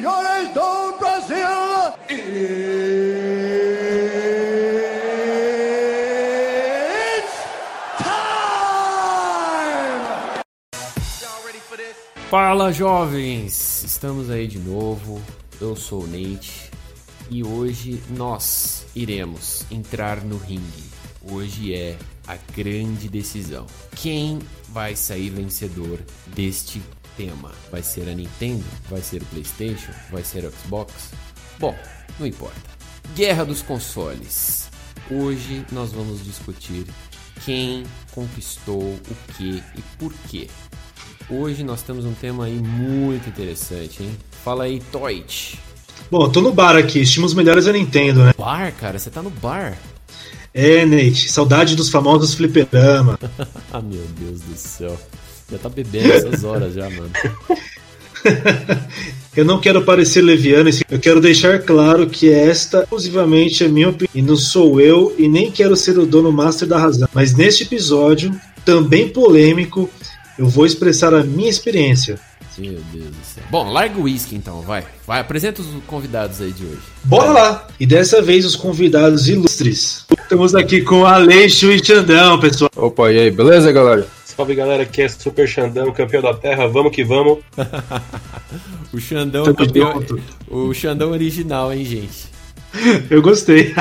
senhores do Brasil, it's time! Fala jovens, estamos aí de novo. Eu sou o Nate e hoje nós iremos entrar no ringue. Hoje é a grande decisão. Quem vai sair vencedor deste tema? Vai ser a Nintendo? Vai ser o PlayStation? Vai ser o Xbox? Bom, não importa. Guerra dos consoles. Hoje nós vamos discutir quem conquistou o que e por quê. Hoje nós temos um tema aí muito interessante, hein? Fala aí, Toit. Bom, eu tô no bar aqui, estimos melhores a Nintendo, né? Bar, cara, você tá no bar. É, Nate, saudade dos famosos fliperama. ah, meu Deus do céu. Já tá bebendo essas horas já, mano. eu não quero parecer leviano, eu quero deixar claro que esta exclusivamente é minha opinião. E não sou eu e nem quero ser o dono master da razão. Mas neste episódio, também polêmico, eu vou expressar a minha experiência. Meu Deus do céu. Bom, larga o uísque então, vai. Vai, apresenta os convidados aí de hoje. Bora lá! E dessa vez os convidados ilustres. Estamos aqui com Aleixo e Xandão, pessoal. Opa, e aí, beleza, galera? Salve galera, aqui é Super Xandão, campeão da Terra, vamos que vamos. o Xandão é campeão, o Xandão original, hein, gente? Eu gostei.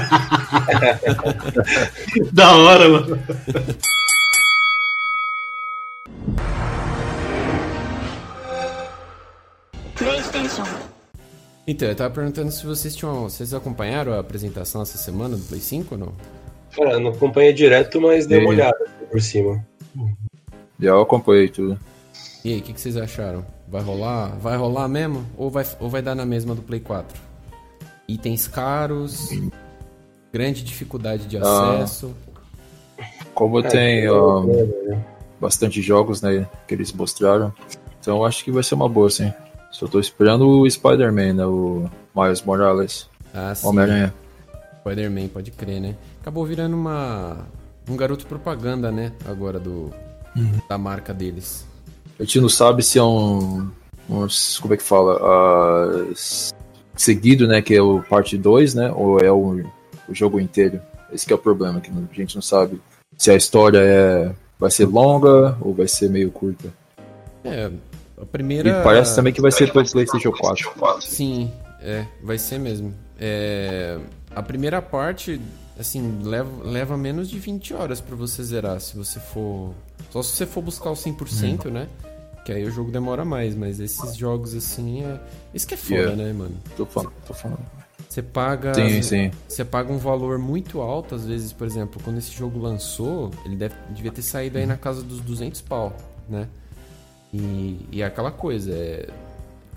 da hora, mano. Então, eu tava perguntando se vocês tinham. Vocês acompanharam a apresentação essa semana do Play 5 ou não? Cara, não acompanhei direto, mas dei uma olhada por cima. Já eu acompanhei tudo. E aí, o que, que, vocês acharam? Vai rolar? Vai rolar mesmo? Ou vai, ou vai dar na mesma do Play 4? Itens caros, grande dificuldade de acesso. Ah, como é, tem uh, bastante jogos né, que eles mostraram, então acho que vai ser uma boa, sim. Só tô esperando o Spider-Man, né? O Miles Morales. Ah, sim. Homem-Aranha. Spider-Man, pode crer, né? Acabou virando uma um garoto propaganda, né? Agora do uhum. da marca deles. A gente não sabe se é um, um como é que fala, uh, seguido, né? Que é o parte 2, né? Ou é o, o jogo inteiro. Esse é o problema, que a gente não sabe se a história é vai ser longa ou vai ser meio curta. É, a primeira. E parece também que vai ser para PlayStation 4. Sim, é, vai ser mesmo. É, a primeira parte, assim, leva, leva menos de 20 horas para você zerar, se você for. Só se você for buscar o 100%, hum. né? Que aí o jogo demora mais, mas esses jogos assim é. Isso que é foda, yeah. né, mano? Tô falando, tô falando. Você paga. Sim, sim. Você paga um valor muito alto, às vezes, por exemplo, quando esse jogo lançou, ele deve, devia ter saído aí na casa dos 200 pau, né? E, e é aquela coisa, é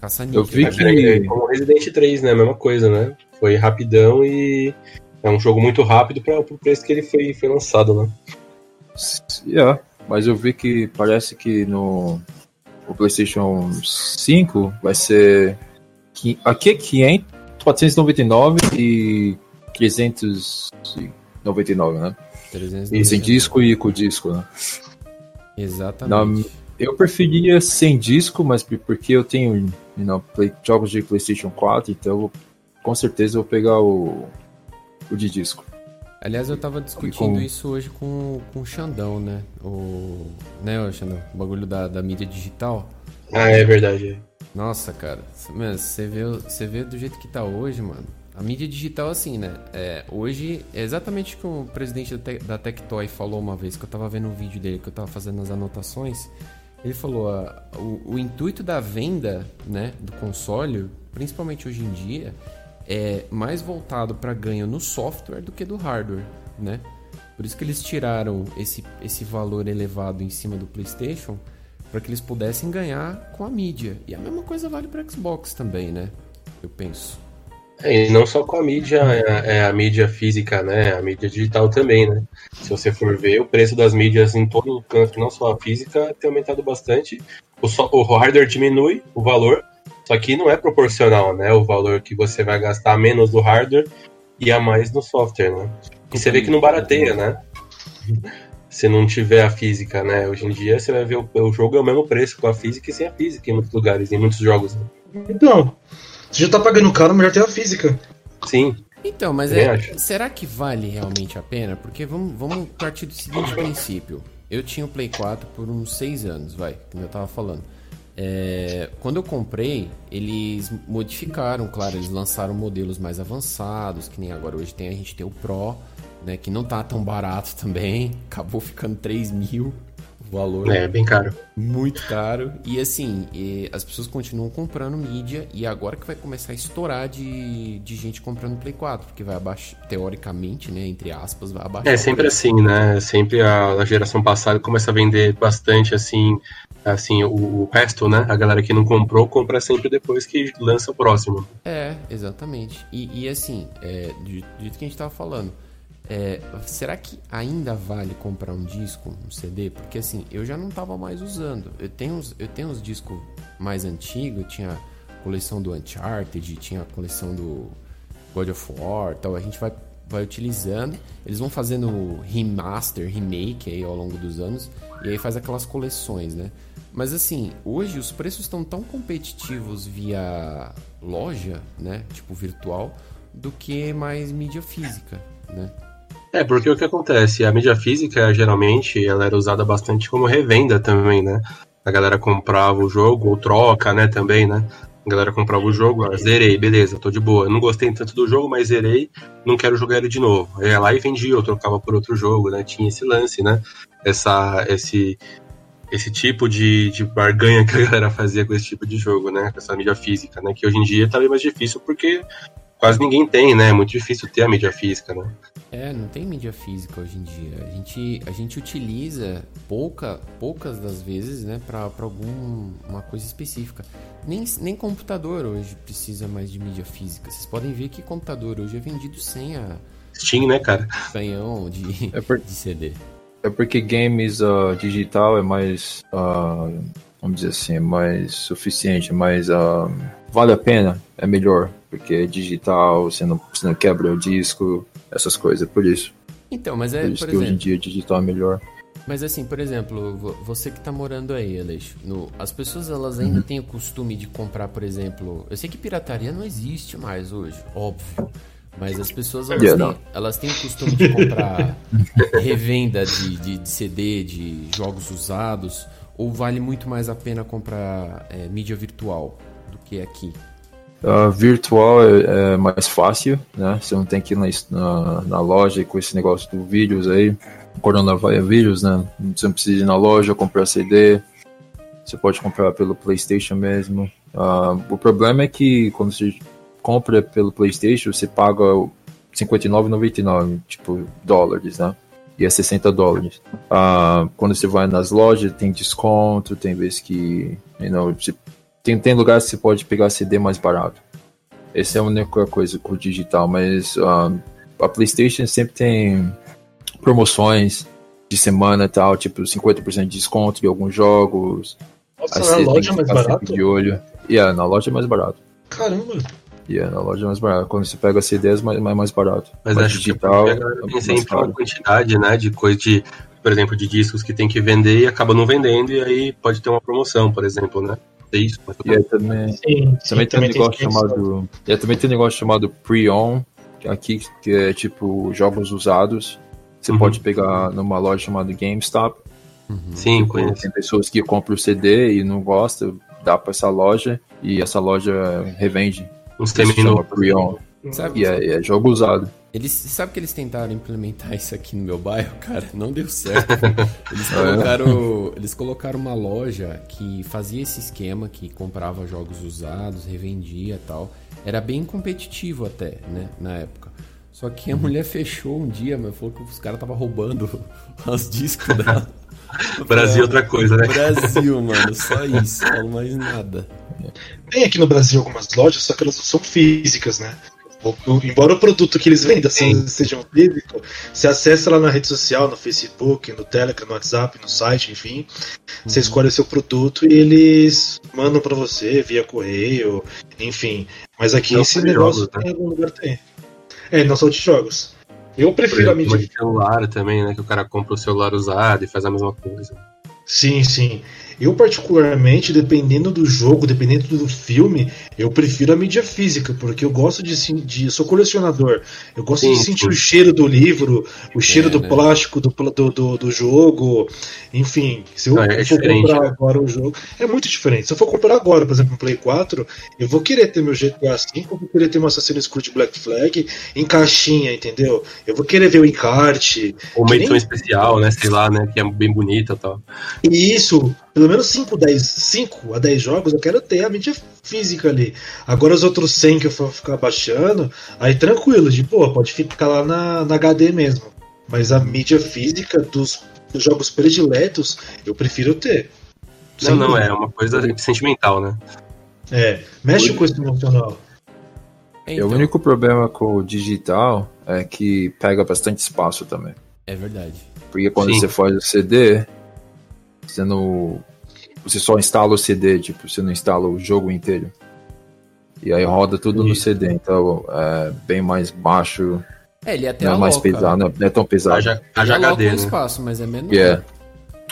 caça Eu vi que... É, como Resident 3, né? A mesma coisa, né? Foi rapidão e é um jogo muito rápido para o preço que ele foi, foi lançado, né? Yeah, mas eu vi que parece que no o PlayStation 5 vai ser aqui é 500, 499 e 399, né? 399. E sem disco e com disco, né? Exatamente. Na, eu preferia sem disco, mas porque eu tenho you know, play, jogos de PlayStation 4, então eu, com certeza eu vou pegar o, o de disco. Aliás, eu tava discutindo com... isso hoje com, com o Xandão, né? O, né, o Xandão? O bagulho da, da mídia digital. Ah, é verdade. Nossa, cara. Mano, você vê, você vê do jeito que tá hoje, mano. A mídia digital, assim, né? É, hoje, é exatamente o que o presidente da, Te da Tectoy falou uma vez, que eu tava vendo um vídeo dele, que eu tava fazendo as anotações. Ele falou, o, o, intuito da venda né, do console, principalmente hoje em dia, é mais voltado para ganho no software do que do hardware, né? Por isso que eles tiraram esse, esse valor elevado em cima do PlayStation para que eles pudessem ganhar com a mídia. E a mesma coisa vale para Xbox também, né? Eu penso. E não só com a mídia, é, é, a mídia física, né? A mídia digital também, né? Se você for ver, o preço das mídias em todo o canto, não só a física, tem aumentado bastante. O, so, o hardware diminui o valor, só que não é proporcional, né? O valor que você vai gastar menos do hardware e a mais no software, né? E você vê que não barateia, né? Se não tiver a física, né? Hoje em dia você vai ver o, o jogo é o mesmo preço com a física e sem a física em muitos lugares, em muitos jogos. Né? Então, você já tá pagando caro, melhor ter a física. Sim. Então, mas é, será que vale realmente a pena? Porque vamos, vamos partir do seguinte princípio. Eu tinha o Play 4 por uns 6 anos, vai, como eu tava falando. É, quando eu comprei, eles modificaram, claro, eles lançaram modelos mais avançados, que nem agora hoje tem, a gente tem o Pro, né, que não tá tão barato também, acabou ficando 3 mil o valor. É, bem caro. Muito caro. E assim, e as pessoas continuam comprando mídia e agora que vai começar a estourar de, de gente comprando Play 4, porque vai abaixar, teoricamente, né, entre aspas, vai abaixar. É sempre assim, né? Sempre a, a geração passada começa a vender bastante assim assim, o, o, resto, né? A galera que não comprou, compra sempre depois que lança o próximo. É, exatamente. E, e assim, é, do, do jeito que a gente tava falando, é, será que ainda vale comprar um disco, um CD? Porque assim, eu já não tava mais usando. Eu tenho uns, eu tenho uns discos mais antigos, tinha a coleção do Uncharted, tinha a coleção do God of War, tal. A gente vai vai utilizando, eles vão fazendo remaster, remake aí ao longo dos anos, e aí faz aquelas coleções, né? Mas assim, hoje os preços estão tão competitivos via loja, né? Tipo virtual, do que mais mídia física, né? É, porque o que acontece? A mídia física, geralmente, ela era usada bastante como revenda também, né? A galera comprava o jogo, ou troca, né, também, né? A galera comprava o jogo, ah, zerei, beleza, tô de boa. Não gostei tanto do jogo, mas zerei, não quero jogar ele de novo. Aí ia lá e vendia, eu trocava por outro jogo, né? Tinha esse lance, né? Essa, esse, esse tipo de, de barganha que a galera fazia com esse tipo de jogo, né? Com essa mídia física, né? Que hoje em dia tá bem mais difícil porque quase ninguém tem, né? É muito difícil ter a mídia física, né? É, não tem mídia física hoje em dia. A gente, a gente utiliza pouca, poucas das vezes, né, para alguma coisa específica. Nem, nem computador hoje precisa mais de mídia física. Vocês podem ver que computador hoje é vendido sem a. Steam, né, cara? Canhão de, é por... de CD. É porque games uh, digital é mais, uh, vamos dizer assim, é mais suficiente, mais uh, vale a pena, é melhor, porque é digital, você não, você não quebra o disco, essas coisas, por isso. Então, mas é, por isso por que exemplo, hoje em dia digital é melhor. Mas assim, por exemplo, você que tá morando aí, Aleixo, no, as pessoas elas ainda uhum. têm o costume de comprar, por exemplo, eu sei que pirataria não existe mais hoje, óbvio. Mas as pessoas elas, têm, elas têm o costume de comprar revenda de, de, de, CD, de jogos usados, ou vale muito mais a pena comprar é, mídia virtual do que aqui? Uh, virtual é, é, mais fácil, né? Você não tem que ir na, na, na loja com esse negócio do vírus aí, coronavírus, né? Você não precisa ir na loja comprar CD, você pode comprar pelo PlayStation mesmo. Uh, o problema é que quando você compra pelo PlayStation, você paga 59,99, tipo, dólares, né? E é 60 dólares. Ah, quando você vai nas lojas, tem desconto, tem vezes que. You know, tem, tem lugares que você pode pegar CD mais barato. Essa é a única coisa com o digital, mas ah, a PlayStation sempre tem promoções de semana e tal, tipo 50% de desconto em alguns jogos. Nossa, na loja é mais barato? De olho. Yeah, na loja é mais barato. Caramba! E yeah, é na loja é mais barato. Quando você pega CDs, é mais, mais barato. Mas, Mas acho digital, que é tem sempre uma quantidade, né, de coisa de, por exemplo, de discos que tem que vender e acaba não vendendo, e aí pode ter uma promoção, por exemplo, né? É isso. E aí também, sim, também, tem um negócio chamado. E também tem um negócio chamado Pre-On, aqui, que é tipo jogos usados. Você uhum. pode pegar numa loja chamada GameStop. Uhum. Sim, conheço. Tem pessoas que compram o CD e não gostam, dá para essa loja e essa loja revende uns terminou. Sabe? E é, é, jogo usado. Eles, sabe que eles tentaram implementar isso aqui no meu bairro, cara? Não deu certo. Eles colocaram, eles colocaram uma loja que fazia esse esquema, que comprava jogos usados, revendia e tal. Era bem competitivo até, né, na época. Só que a mulher fechou um dia, mas falou que os caras estavam roubando os discos dela. Brasil é outra coisa, né? Brasil, mano, só isso, falo mais nada. Tem aqui no Brasil algumas lojas, só que elas são físicas, né? Embora o produto que eles vendam seja físico, você acessa lá na rede social, no Facebook, no Telegram, no WhatsApp, no site, enfim. Você uhum. escolhe o seu produto e eles mandam para você via correio, enfim. Mas aqui não esse negócio jogos, né? em algum lugar tem. É, não são de jogos. Eu prefiro a exemplo, mídia de celular também, né? Que o cara compra o celular usado e faz a mesma coisa. Sim, sim. Eu, particularmente, dependendo do jogo, dependendo do filme, eu prefiro a mídia física, porque eu gosto de. de sou colecionador. Eu gosto Sim, de sentir sim. o cheiro do livro, o cheiro do né? plástico do, do, do, do jogo. Enfim, se eu é for comprar né? agora o jogo. É muito diferente. Se eu for comprar agora, por exemplo, um Play 4, eu vou querer ter meu GTA V, eu vou querer ter um Assassin's Creed Black Flag em caixinha, entendeu? Eu vou querer ver o encarte. Ou uma edição nem- especial, né? Sei lá, né? Que é bem bonita e tal. E isso, pelo menos 5, 10, 5 a 10 jogos, eu quero ter a mídia física ali. Agora os outros 100 que eu for ficar baixando, aí tranquilo, de pô, pode ficar lá na, na HD mesmo. Mas a mídia física dos, dos jogos prediletos, eu prefiro ter. Não, Sem não, dúvida. é uma coisa sentimental, né? É, mexe com esse emocional. É, E o então, único problema com o digital é que pega bastante espaço também. é verdade. Porque quando Sim. você faz o CD, você não. Você só instala o CD, tipo, você não instala o jogo inteiro. E aí roda tudo no. CD, então é bem mais baixo, É, ele até não é mais pesado, não não é tão pesado. Haja, ele haja HD, o né? espaço, mas é menos. Yeah.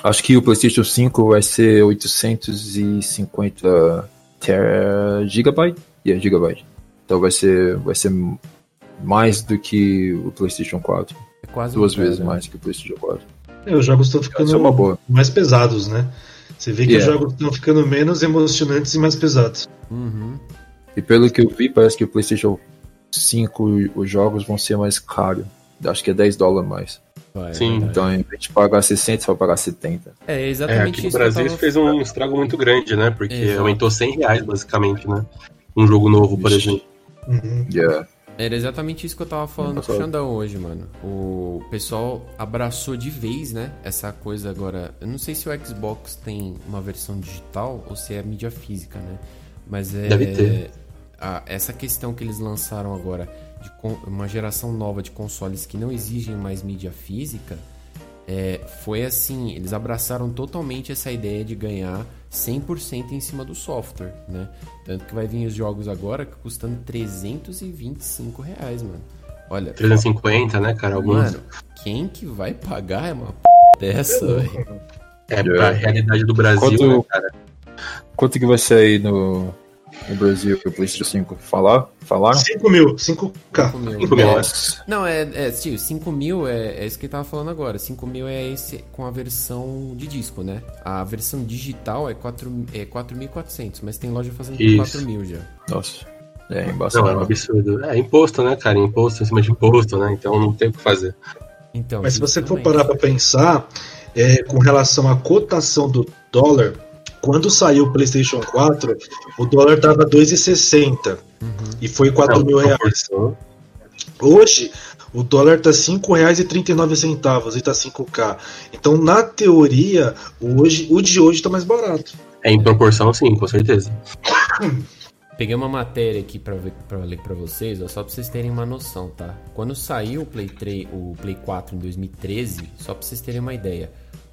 Acho que o PlayStation 5 vai ser 850 ter... gigabyte? Yeah, gigabyte. Então vai ser, vai ser mais do que o PlayStation 4. É quase Duas um vezes né? mais que o PlayStation 4. É, os jogos estão ficando é uma boa. mais pesados, né? Você vê que Yeah. os jogos estão ficando menos emocionantes e mais pesados. Uhum. E pelo que eu vi, parece que o PlayStation 5 os jogos vão ser mais caros. Acho que é 10 dólares mais. Vai, é Sim. Então, em vez de pagar 60, você vai pagar 70. É É, exatamente aqui no Brasil isso tava... fez um estrago muito grande, né? Porque Exato. aumentou 100 reais, basicamente, né? Um jogo novo, por Vixe. exemplo. Uhum. Yeah. Era exatamente isso que eu tava falando com o. Xandão hoje, mano. O pessoal abraçou de vez, né? Essa coisa agora. Eu não sei se o Xbox tem uma versão digital ou se é mídia física, né? Mas é. Deve ter. a- essa questão que eles lançaram agora de con- uma geração nova de consoles que não exigem mais mídia física. é, foi assim, eles abraçaram totalmente essa ideia de ganhar 100% em cima do software, né? Tanto que vai vir os jogos agora custando 325 reais, mano. Olha, 350, né, cara? Alguns. mano, quem que vai pagar é uma p... dessa, velho? é pra realidade do Brasil, Quanto- né, cara? Quanto que vai sair no, no Brasil o PlayStation 5? Falar? Falaram? 5 mil, 5K. 5 mil. É? Não, é, é tio, 5 mil é, é isso que ele tava falando agora. 5 mil é esse com a versão de disco, né? A versão digital é 4 é 4.400, mas tem loja fazendo por Isso. 4 mil já. Nossa. É Não, embaçado. é um absurdo. É imposto, né, cara? Imposto em cima de imposto, né? Então não tem o que fazer. Então, Mas se você for parar para pensar, é, com relação à cotação do dólar, quando saiu o PlayStation 4, o dólar estava 2,60 Uhum. e foi 4 Não, mil reais. proporção. Hoje, o dólar tá R$ 5,39 e tá 5K. Então, na teoria, hoje, o de hoje tá mais barato. É em proporção, sim, com certeza. Peguei uma matéria aqui pra ler pra vocês, ó, só pra vocês terem uma noção, tá? Quando saiu o Play, 3, o Play 4 em 2013, só pra vocês terem uma ideia,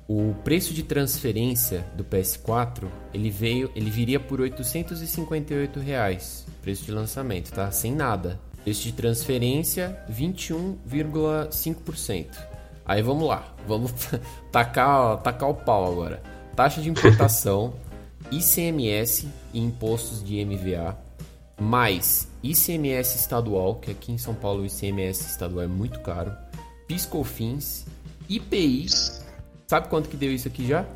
o preço de transferência do PS4, ele veio, ele viria por 858 reais, preço de lançamento, tá? Sem nada. Preço de transferência, 21,5%. Aí vamos lá, vamos tacar, tacar o pau agora. Taxa de importação, ICMS e impostos de MVA, mais ICMS estadual, que aqui em São Paulo o ICMS estadual é muito caro, PiscoFins, IPI. Sabe quanto que deu isso aqui já? R$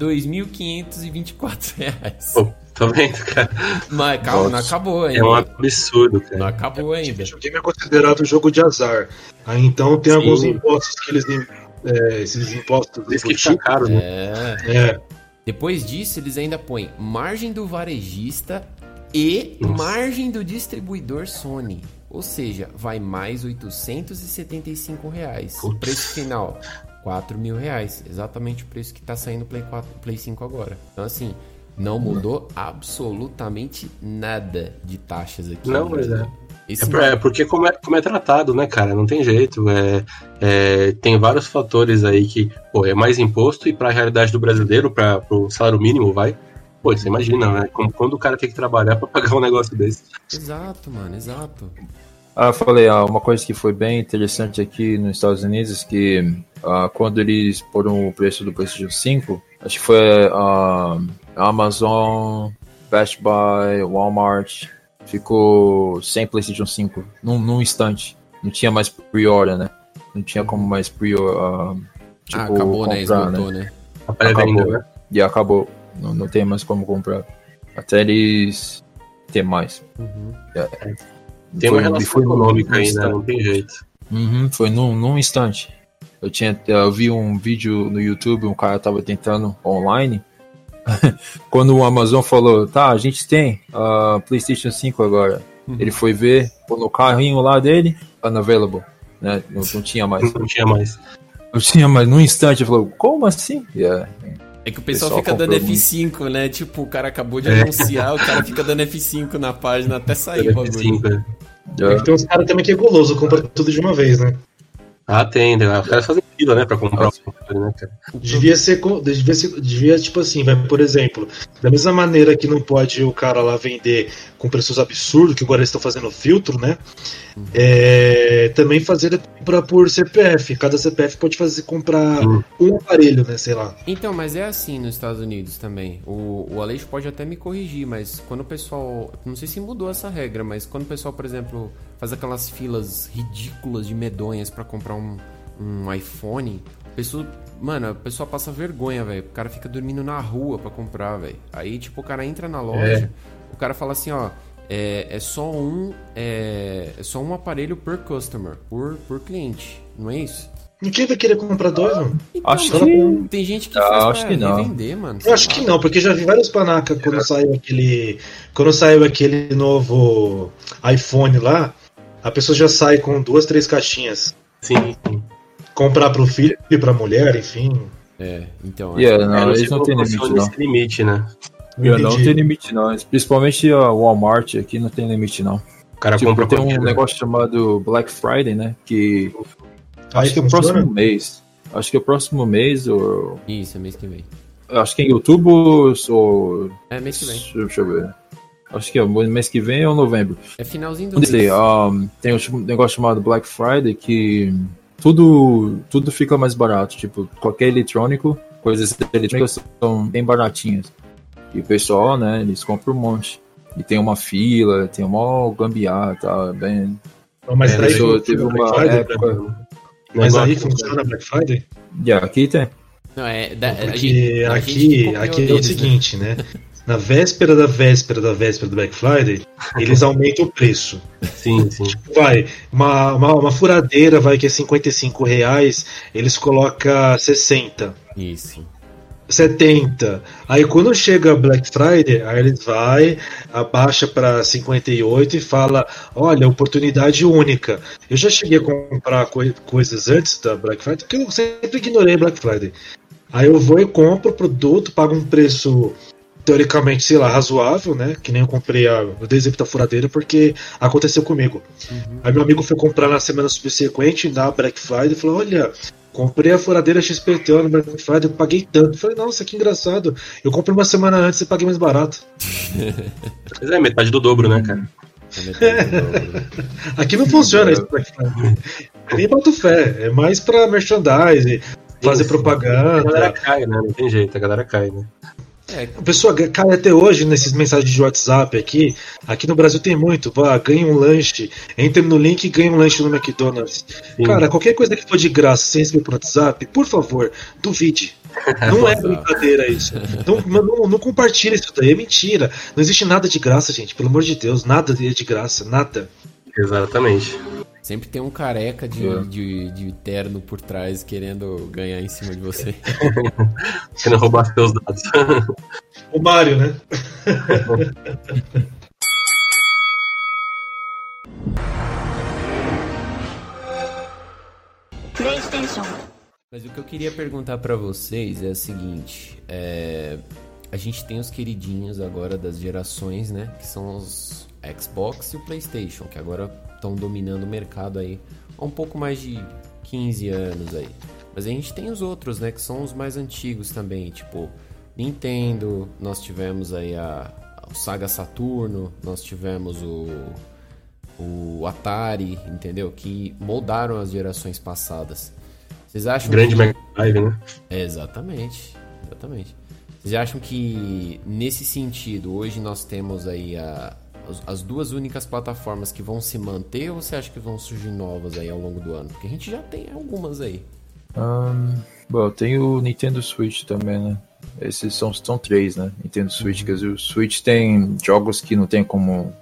2.524 reais. Pô, tô vendo, cara. Mas calma, não Nossa. acabou ainda. É um absurdo, Não cara. acabou ainda. Videogame é considerado jogo de azar. Aí, então, tem Sim. alguns impostos que eles. é, esses impostos. Isso que fica caro, né? É. É, Depois disso, eles ainda põem margem do varejista e Nossa. margem do distribuidor Sony. Ou seja, vai mais 875 reais. O Putz. preço final, 4 mil reais. Exatamente o preço que tá saindo o Play, 4, Play 5 agora. Então, assim, não mudou absolutamente nada de taxas aqui. Não, mas é. É, é porque como é, como é tratado, né, cara? Não tem jeito. É, é, tem vários fatores aí que, pô, é mais imposto e pra realidade do brasileiro, para o salário mínimo, vai. Pô, você imagina, né? Como, quando o cara tem que trabalhar pra pagar um negócio desse. Exato, mano, exato. Ah, falei, ah, uma coisa que foi bem interessante aqui nos Estados Unidos que ah, quando eles foram o preço do PlayStation 5, acho que foi a Amazon, Best Buy, Walmart, ficou sem PlayStation 5 num, num instante. Não tinha mais pre-order, né? Não tinha como mais pre-order. Uh, tipo, ah, acabou, né? comprar, né? Esgotou, né? Acabou, né? E acabou. Não, não tem mais como comprar. Até eles ter mais. Uhum. É. Tem uma relação foi econômica ainda, não tem jeito. Uhum, foi num, num instante. Eu, tinha, eu vi um vídeo no YouTube, um cara tava tentando online. Quando o Amazon falou, tá, a gente tem uh, PlayStation 5 agora. Uhum. Ele foi ver, pôr no carrinho lá dele, unavailable. Né? Não, não tinha mais. Não tinha mais. Não tinha mais. Num instante, ele falou, como assim? Yeah. É que o pessoal, pessoal fica dando F5, muito. né? Tipo, o cara acabou de é. anunciar, o cara fica dando F5 na página até sair o bagulho. F5, é. é tem uns caras também que é guloso, compra tudo de uma vez, né? Ah, tem? Os caras fazem fila, né, pra comprar o controle, né, cara? Devia ser, devia ser, devia, tipo assim, vai, por exemplo, da mesma maneira que não pode o cara lá vender com preços absurdos, que agora eles estão fazendo filtro, né? Uhum. É, também fazer compra por CPF. Cada CPF pode fazer comprar uhum. um aparelho, né? Sei lá. Então, mas é assim nos Estados Unidos também. O, o Aleixo pode até me corrigir, mas quando o pessoal. Não sei se mudou essa regra, mas quando o pessoal, por exemplo faz aquelas filas ridículas de medonhas para comprar um, um iPhone, a pessoa, mano, a pessoa passa vergonha, velho. O cara fica dormindo na rua para comprar, velho. Aí, tipo, o cara entra na loja, é. o cara fala assim, ó, é, é só um é, é, só um aparelho per customer, por, por cliente, não é isso? Ninguém vai querer comprar dois, mano. Então, acho que tem gente que ah, faz acho que não. vender, mano. Eu acho que não, porque já vi vários panaca quando saiu aquele quando saiu aquele novo iPhone lá, a pessoa já sai com duas, três caixinhas. Sim. Comprar pro filho e pra mulher, enfim. É, então. Yeah, não, é, não eles não têm limite, não. limite, né? Yeah, não tem limite, não. Principalmente a Walmart aqui não tem limite, não. O cara tipo, compra tem um negócio chamado Black Friday, né? Que. Acho que é o próximo mês. Acho que é o próximo mês ou. Isso, é mês que vem. Acho que é em outubro ou. É mês que vem. Deixa eu ver. Acho que é o mês que vem ou novembro. É finalzinho do mês. Um, tem um negócio chamado Black Friday que tudo, tudo fica mais barato. Tipo, qualquer eletrônico, coisas eletrônicas são bem baratinhas. E o pessoal, né, eles compram um monte. E tem uma fila, tem uma gambiarra, tá bem... Mas é, aí teve uma Friday, época... Mas aí funciona Black Friday? Yeah, aqui tem. Não, é, da, Porque gente, aqui, aqui é o né? seguinte, né? na véspera da véspera da véspera do Black Friday, eles aumentam o preço. Sim, sim. Tipo, vai, uma, uma, uma, furadeira vai que é 55 reais, eles colocam 60. Isso. 70. Aí quando chega Black Friday, aí eles vai, abaixa para 58 e fala: "Olha, oportunidade única". Eu já cheguei a comprar co coisas antes da Black Friday, porque eu sempre ignorei Black Friday. Aí eu vou e compro o produto, pago um preço teoricamente, sei lá, razoável, né? Que nem eu comprei a, o exemplo da furadeira porque aconteceu comigo. Uhum. Aí meu amigo foi comprar na semana subsequente, na Black Friday, e falou: Olha, comprei a furadeira XPTO no Black Friday, paguei tanto. Eu falei: Nossa, que engraçado. Eu comprei uma semana antes e paguei mais barato. Mas é metade do dobro, né, cara? É Aqui não funciona isso. Nem boto fé, é mais pra merchandise, fazer propaganda. A galera cai, né? Não tem jeito, a galera cai, né? É, a pessoa cai até hoje nesses mensagens de WhatsApp aqui. Aqui no Brasil tem muito. Vá, ganha um lanche, entre no link e ganha um lanche no McDonald's. Sim. Cara, qualquer coisa que for de graça sem receber por WhatsApp, por favor, duvide. Não é brincadeira isso. Não, não, não compartilha isso daí, é mentira. Não existe nada de graça, gente. Pelo amor de Deus, nada é de graça, nada. Exatamente. Sempre tem um careca de, é. de, de, terno por trás querendo ganhar em cima de você. querendo roubar seus dados. o Mario, né? PlayStation. Mas o que eu queria perguntar para vocês é o seguinte: é, a gente tem os queridinhos agora das gerações, né? Que são os Xbox e o PlayStation, que agora estão dominando o mercado aí há um pouco mais de 15 anos aí. Mas a gente tem os outros, né, que são os mais antigos também, tipo Nintendo, nós tivemos aí a, a Saga Saturno, nós tivemos o o Atari, entendeu? Que moldaram as gerações passadas. Vocês acham Grande que... Mega Drive, né? É, exatamente, exatamente. Vocês acham que nesse sentido hoje nós temos aí a, as, as duas únicas plataformas que vão se manter ou você acha que vão surgir novas aí ao longo do ano? Porque a gente já tem algumas aí. Um, bom, tem o Nintendo Switch também, né? Esses são, são três, né? Nintendo Switch, quer dizer, o Switch tem jogos que não tem como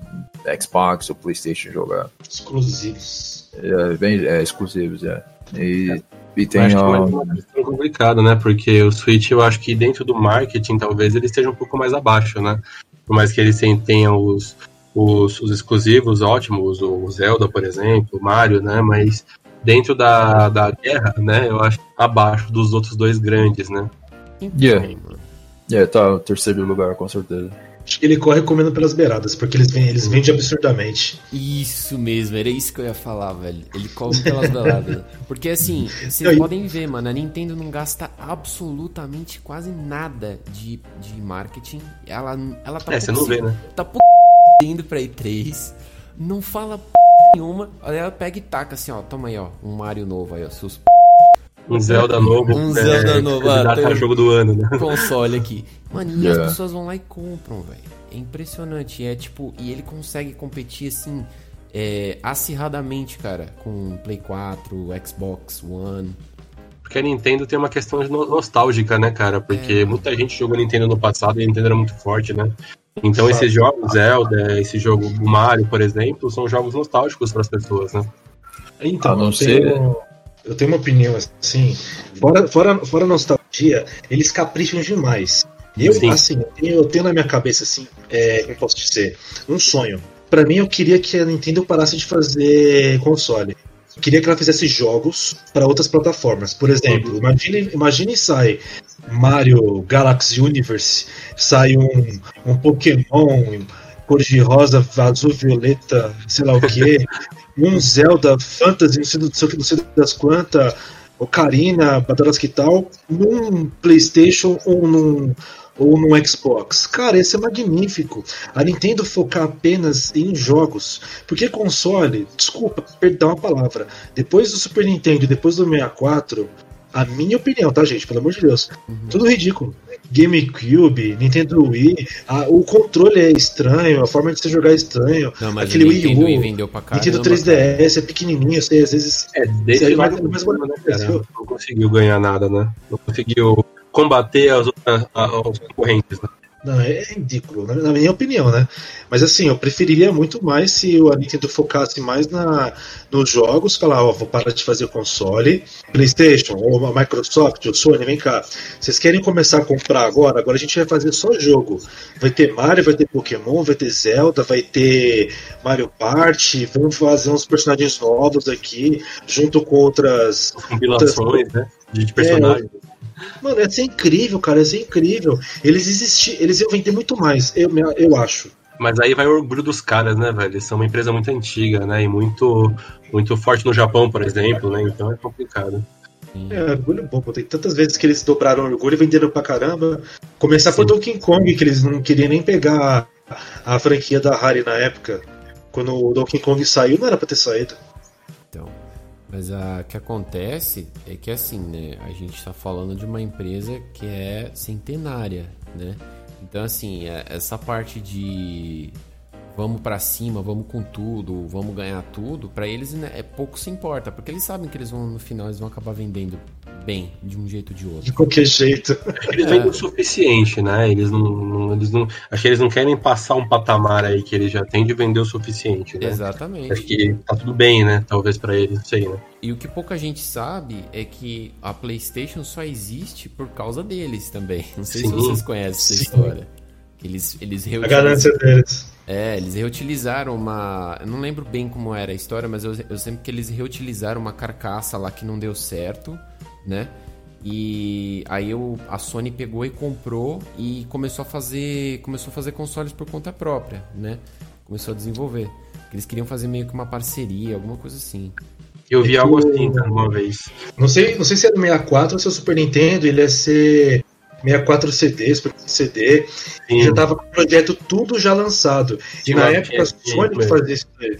Xbox ou PlayStation jogar. Exclusivos. É, bem, é exclusivos, é. E, e Eu tem acho que é uma complicada, né? Porque o Switch, eu acho que dentro do marketing, talvez ele esteja um pouco mais abaixo, né? Por mais que eles tenham os, os, os exclusivos ótimos, o Zelda, por exemplo, o Mario, né? Mas dentro da, da guerra, né? Eu acho abaixo dos outros dois grandes, né? Yeah. é, tá no terceiro lugar, com certeza. Acho que ele corre comendo pelas beiradas, porque eles, vendem- eles vendem absurdamente. Isso mesmo, era isso que eu ia falar, velho. Ele come pelas beladas. Porque assim, vocês Não, podem ver, mano, a Nintendo não gasta absolutamente quase nada de, de marketing. Ela, ela tá É, você não vê, né? Tá pouco indo pra E3, não fala p nenhuma. Aí ela pega e taca assim, ó, toma aí, ó, um Mario novo aí, ó, seus p... Um Zelda novo. Um né, Zelda novo, ah, tem- jogo do ano, né? console aqui. Mano, e Yeah. as pessoas vão lá e compram, velho. É impressionante. É tipo, e ele consegue competir assim, é, acirradamente, cara, com Play 4, Xbox One. Porque a Nintendo tem uma questão nostálgica, né, cara? Porque É. muita gente jogou Nintendo no passado e a Nintendo era muito forte, né? Então esses jogos, Zelda, esse jogo Mario, por exemplo, são jogos nostálgicos para as pessoas, né? Então, A não eu, ser- tenho, eu tenho uma opinião assim. Fora, fora, fora a nostalgia, eles capricham demais. Eu, Sim. assim, eu tenho, eu tenho na minha cabeça, assim, é, como posso dizer, um sonho. Pra mim, eu queria que a Nintendo parasse de fazer console. Queria que ela fizesse jogos para outras plataformas. Por exemplo, imagine, imagine sai Mario Galaxy Universe, sai um, um Pokémon cor de rosa, azul, violeta, sei lá o que, um Zelda Fantasy, não sei, do- não sei, não sei das quantas, Ocarina, Badaras que tal, num PlayStation ou num, ou num Xbox. Cara, esse é magnífico. A Nintendo focar apenas em jogos. Porque console, desculpa, perdão a palavra, depois do Super Nintendo e depois do 64, a minha opinião, tá, gente? Pelo amor de Deus. Tudo ridículo. GameCube, Nintendo Wii, a- o controle é estranho, a forma de você jogar é estranho. Não, mas Aquele o Wii Nintendo U, Wii vendeu pra caramba. Nintendo 3DS é pequenininho, sei, às vezes É, Isso do mas mundo, vai- né? Não conseguiu ganhar nada, né? Não conseguiu combater as outras os concorrentes, né? Não, é ridículo, na, na minha opinião, né? Mas assim, eu preferiria muito mais se a Nintendo focasse mais na, nos jogos, falar, ó, vou parar de fazer console, Playstation, ou a Microsoft, ou Sony, vem cá. Vocês querem começar a comprar agora? Agora a gente vai fazer só jogo. Vai ter Mario, vai ter Pokémon, vai ter Zelda, vai ter Mario Party, vamos fazer uns personagens novos aqui, junto com outras As compilações, né? De personagens. Mano, ia ser incrível, cara, ia ser incrível. Eles existir, eles iam vender muito mais, eu, eu acho. Mas aí vai o orgulho dos caras, né, velho? Eles são uma empresa muito antiga, né? E muito, muito forte no Japão, por exemplo, né? Então é complicado. É, orgulho bom, pô. tem tantas vezes que eles dobraram o orgulho e venderam pra caramba. Começar por Sim. Donkey Kong, que eles não queriam nem pegar a, a franquia da Harry na época. Quando o Donkey Kong saiu, não era pra ter saído. Mas o que acontece é que assim, né? A gente tá falando de uma empresa que é centenária, né? Então, assim, é- essa parte de vamos pra cima, vamos com tudo, vamos ganhar tudo, pra eles né, é pouco se importa, porque eles sabem que eles vão no final eles vão acabar vendendo bem de um jeito ou de De outro. qualquer jeito. Eles vendem o suficiente, né? Eles não, não- eles não. Acho que eles não querem passar um patamar aí que eles já têm de vender o suficiente, né? Acho Exatamente. que tá tudo bem, né? Talvez pra eles, não sei, né? E o que pouca gente sabe é que a PlayStation só existe por causa deles também. Não sei se Sim. vocês conhecem essa Sim. história. Eles, eles A reutilizaram. ganância deles. É, eles reutilizaram uma. Eu não lembro bem como era a história, mas eu, eu sempre que eles reutilizaram uma carcaça lá que não deu certo, né? E aí eu, a Sony pegou e comprou e começou a fazer. Começou a fazer consoles por conta própria, né? Começou a desenvolver. Eles queriam fazer meio que uma parceria, alguma coisa assim. Eu vi É algo assim, cara, uma vez. Não sei, não sei se era o 64 ou se é o Super Nintendo, ele ia ser 64 CD, Super CD. Sim. Já tava com o projeto tudo já lançado. E Sim, na eu época a Sony mesmo. fazia isso daí.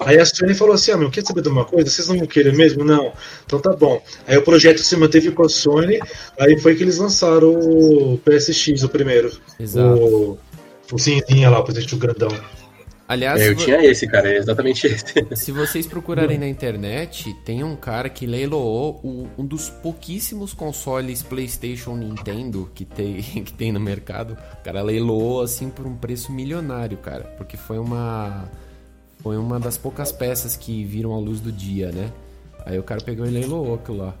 Aí a Sony falou assim: ah, meu, quer saber de uma coisa? Vocês não vão querer mesmo? Não. Então tá bom. Aí o projeto se manteve com a Sony, aí foi que eles lançaram o PSX, o primeiro. Exato. O, o cinzinha lá, o PlayStation grandão. Aliás, É, eu tinha esse, cara, é exatamente esse. se vocês procurarem na internet, tem um cara que leiloou o- um dos pouquíssimos consoles PlayStation Nintendo que tem, que tem no mercado. O cara leiloou assim por um preço milionário, cara, porque foi uma foi uma das poucas peças que viram a luz do dia, né? Aí o cara pegou e leiloou aquilo lá.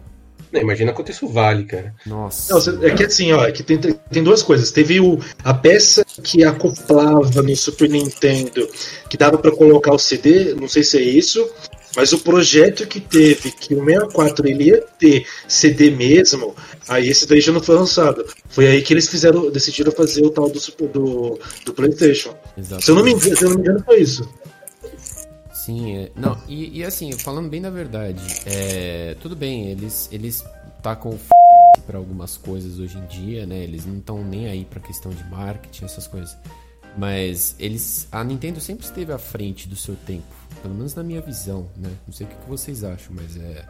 Não, imagina quanto isso vale, cara. Nossa. Não, é que assim, ó, é que tem, tem duas coisas. Teve o, a peça que acoplava no Super Nintendo, que dava pra colocar o CD, não sei se é isso, mas o projeto que teve, que o 64 ele ia ter CD mesmo, aí esse daí já não foi lançado. Foi aí que eles fizeram, decidiram fazer o tal do, do, do PlayStation. Exatamente. Se eu não me engano, se eu não me engano foi isso. Sim, é. Não, e, e assim, falando bem da verdade, é, tudo bem, eles, eles tacam o f para algumas coisas hoje em dia, né? Eles não estão nem aí pra questão de marketing, essas coisas. Mas eles. A Nintendo sempre esteve à frente do seu tempo. Pelo menos na minha visão, né? Não sei o que vocês acham, mas é.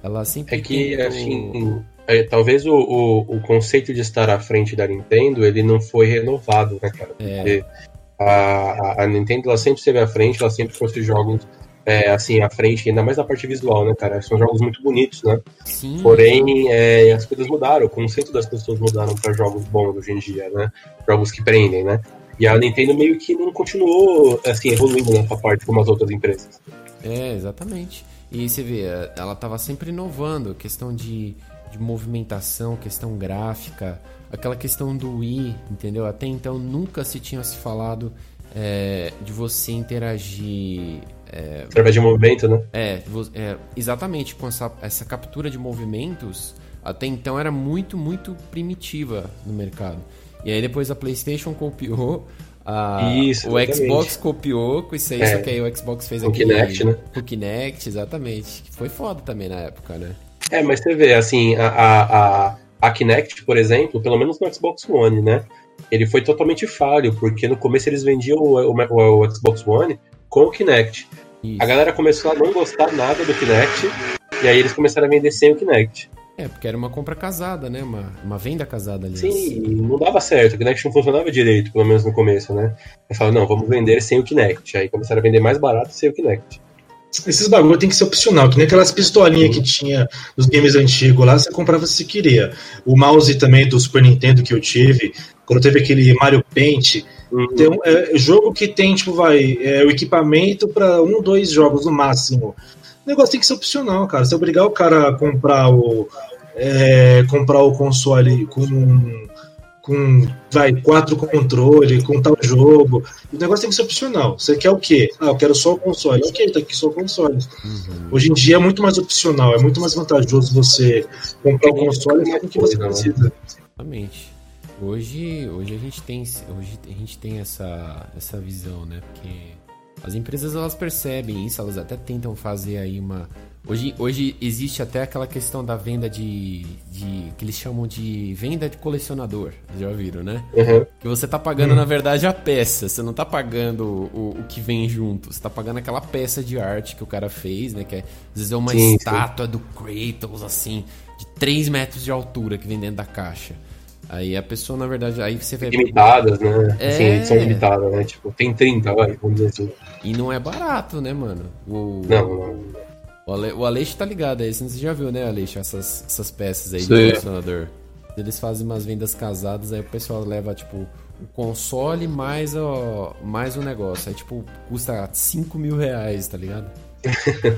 Ela sempre. É que, tentou- assim, é, talvez o, o, o conceito de estar à frente da Nintendo, ele não foi renovado, né, cara? Porque a, a- a Nintendo, ela sempre esteve à frente, ela sempre trouxe jogos, é, assim, à frente, ainda mais na parte visual, né, cara? São jogos muito bonitos, né? Sim. Porém, é, as coisas mudaram, o conceito das pessoas mudaram para jogos bons hoje em dia, né? Jogos que prendem, né? E a Nintendo meio que não continuou, assim, evoluindo nessa parte como as outras empresas. É, exatamente. E você vê, ela tava sempre inovando, questão de, de movimentação, questão gráfica, aquela questão do Wii, entendeu? Até então nunca se tinha se falado eh, de você interagir. eh, Através de movimento, né? é, é, exatamente com essa, essa captura de movimentos, até então era muito, muito primitiva no mercado. E aí depois a PlayStation copiou, a, Isso, o exatamente. Xbox copiou com isso aí, É. só que aí o Xbox fez O aquele... Kinect, né? O Kinect, exatamente. Que foi foda também na época, né? É, mas você vê, assim, a, a, a, a Kinect, por exemplo, pelo menos no Xbox One, né? Ele foi totalmente falho, porque no começo eles vendiam o, o, o Xbox One com o Kinect. Isso. A galera começou a não gostar nada do Kinect, e aí eles começaram a vender sem o Kinect. É, porque era uma compra casada, né? Uma, uma venda casada, aliás. Sim, não dava certo, o Kinect não funcionava direito, pelo menos no começo, né? Aí falaram, não, vamos vender sem o Kinect. Aí começaram a vender mais barato sem o Kinect. Esses bagulho tem que ser opcional, que nem aquelas pistolinhas que tinha nos games antigos lá, você comprava se queria. O mouse também do Super Nintendo que eu tive, quando teve aquele Mario Paint, Uhum. um, é, jogo que tem, tipo, vai, é, o equipamento para um, dois jogos no máximo. O negócio tem que ser opcional, cara. Se obrigar o cara a comprar o. é, comprar o console com. Com, vai, quatro controle, com tal jogo. O negócio tem que ser opcional. Você quer o quê? Ah, eu quero só o console. Ok, tá aqui só o console. Uhum. Hoje em dia é muito mais opcional, é muito mais vantajoso você comprar o console e fazer o que você precisa. Exatamente. Hoje, hoje a gente tem, hoje a gente tem essa, essa visão, né? Porque as empresas elas percebem isso, elas até tentam fazer aí uma. Hoje, hoje existe até aquela questão da venda de, de. que eles chamam de venda de colecionador. Já viram, né? Uhum. Que você tá pagando, na verdade, a peça. Você não tá pagando o, o que vem junto. Você tá pagando aquela peça de arte que o cara fez, né? Que é, às vezes é uma Sim, sim. estátua do Kratos, assim, de 3 metros de altura que vem dentro da caixa. Aí a pessoa, na verdade, aí você vê. Limitadas, né? É. Assim, edição limitada, né? Tipo, tem 30, vai, vamos dizer assim. E não é barato, né, mano? O, Não, não. O, Ale, o Aleixo tá ligado aí. Você já viu, né, Aleixo? Essas, essas peças aí de Sim. colecionador. Eles fazem umas vendas casadas, aí o pessoal leva, tipo, o console mais o, mais o negócio. Aí, tipo, custa 5 mil reais, tá ligado?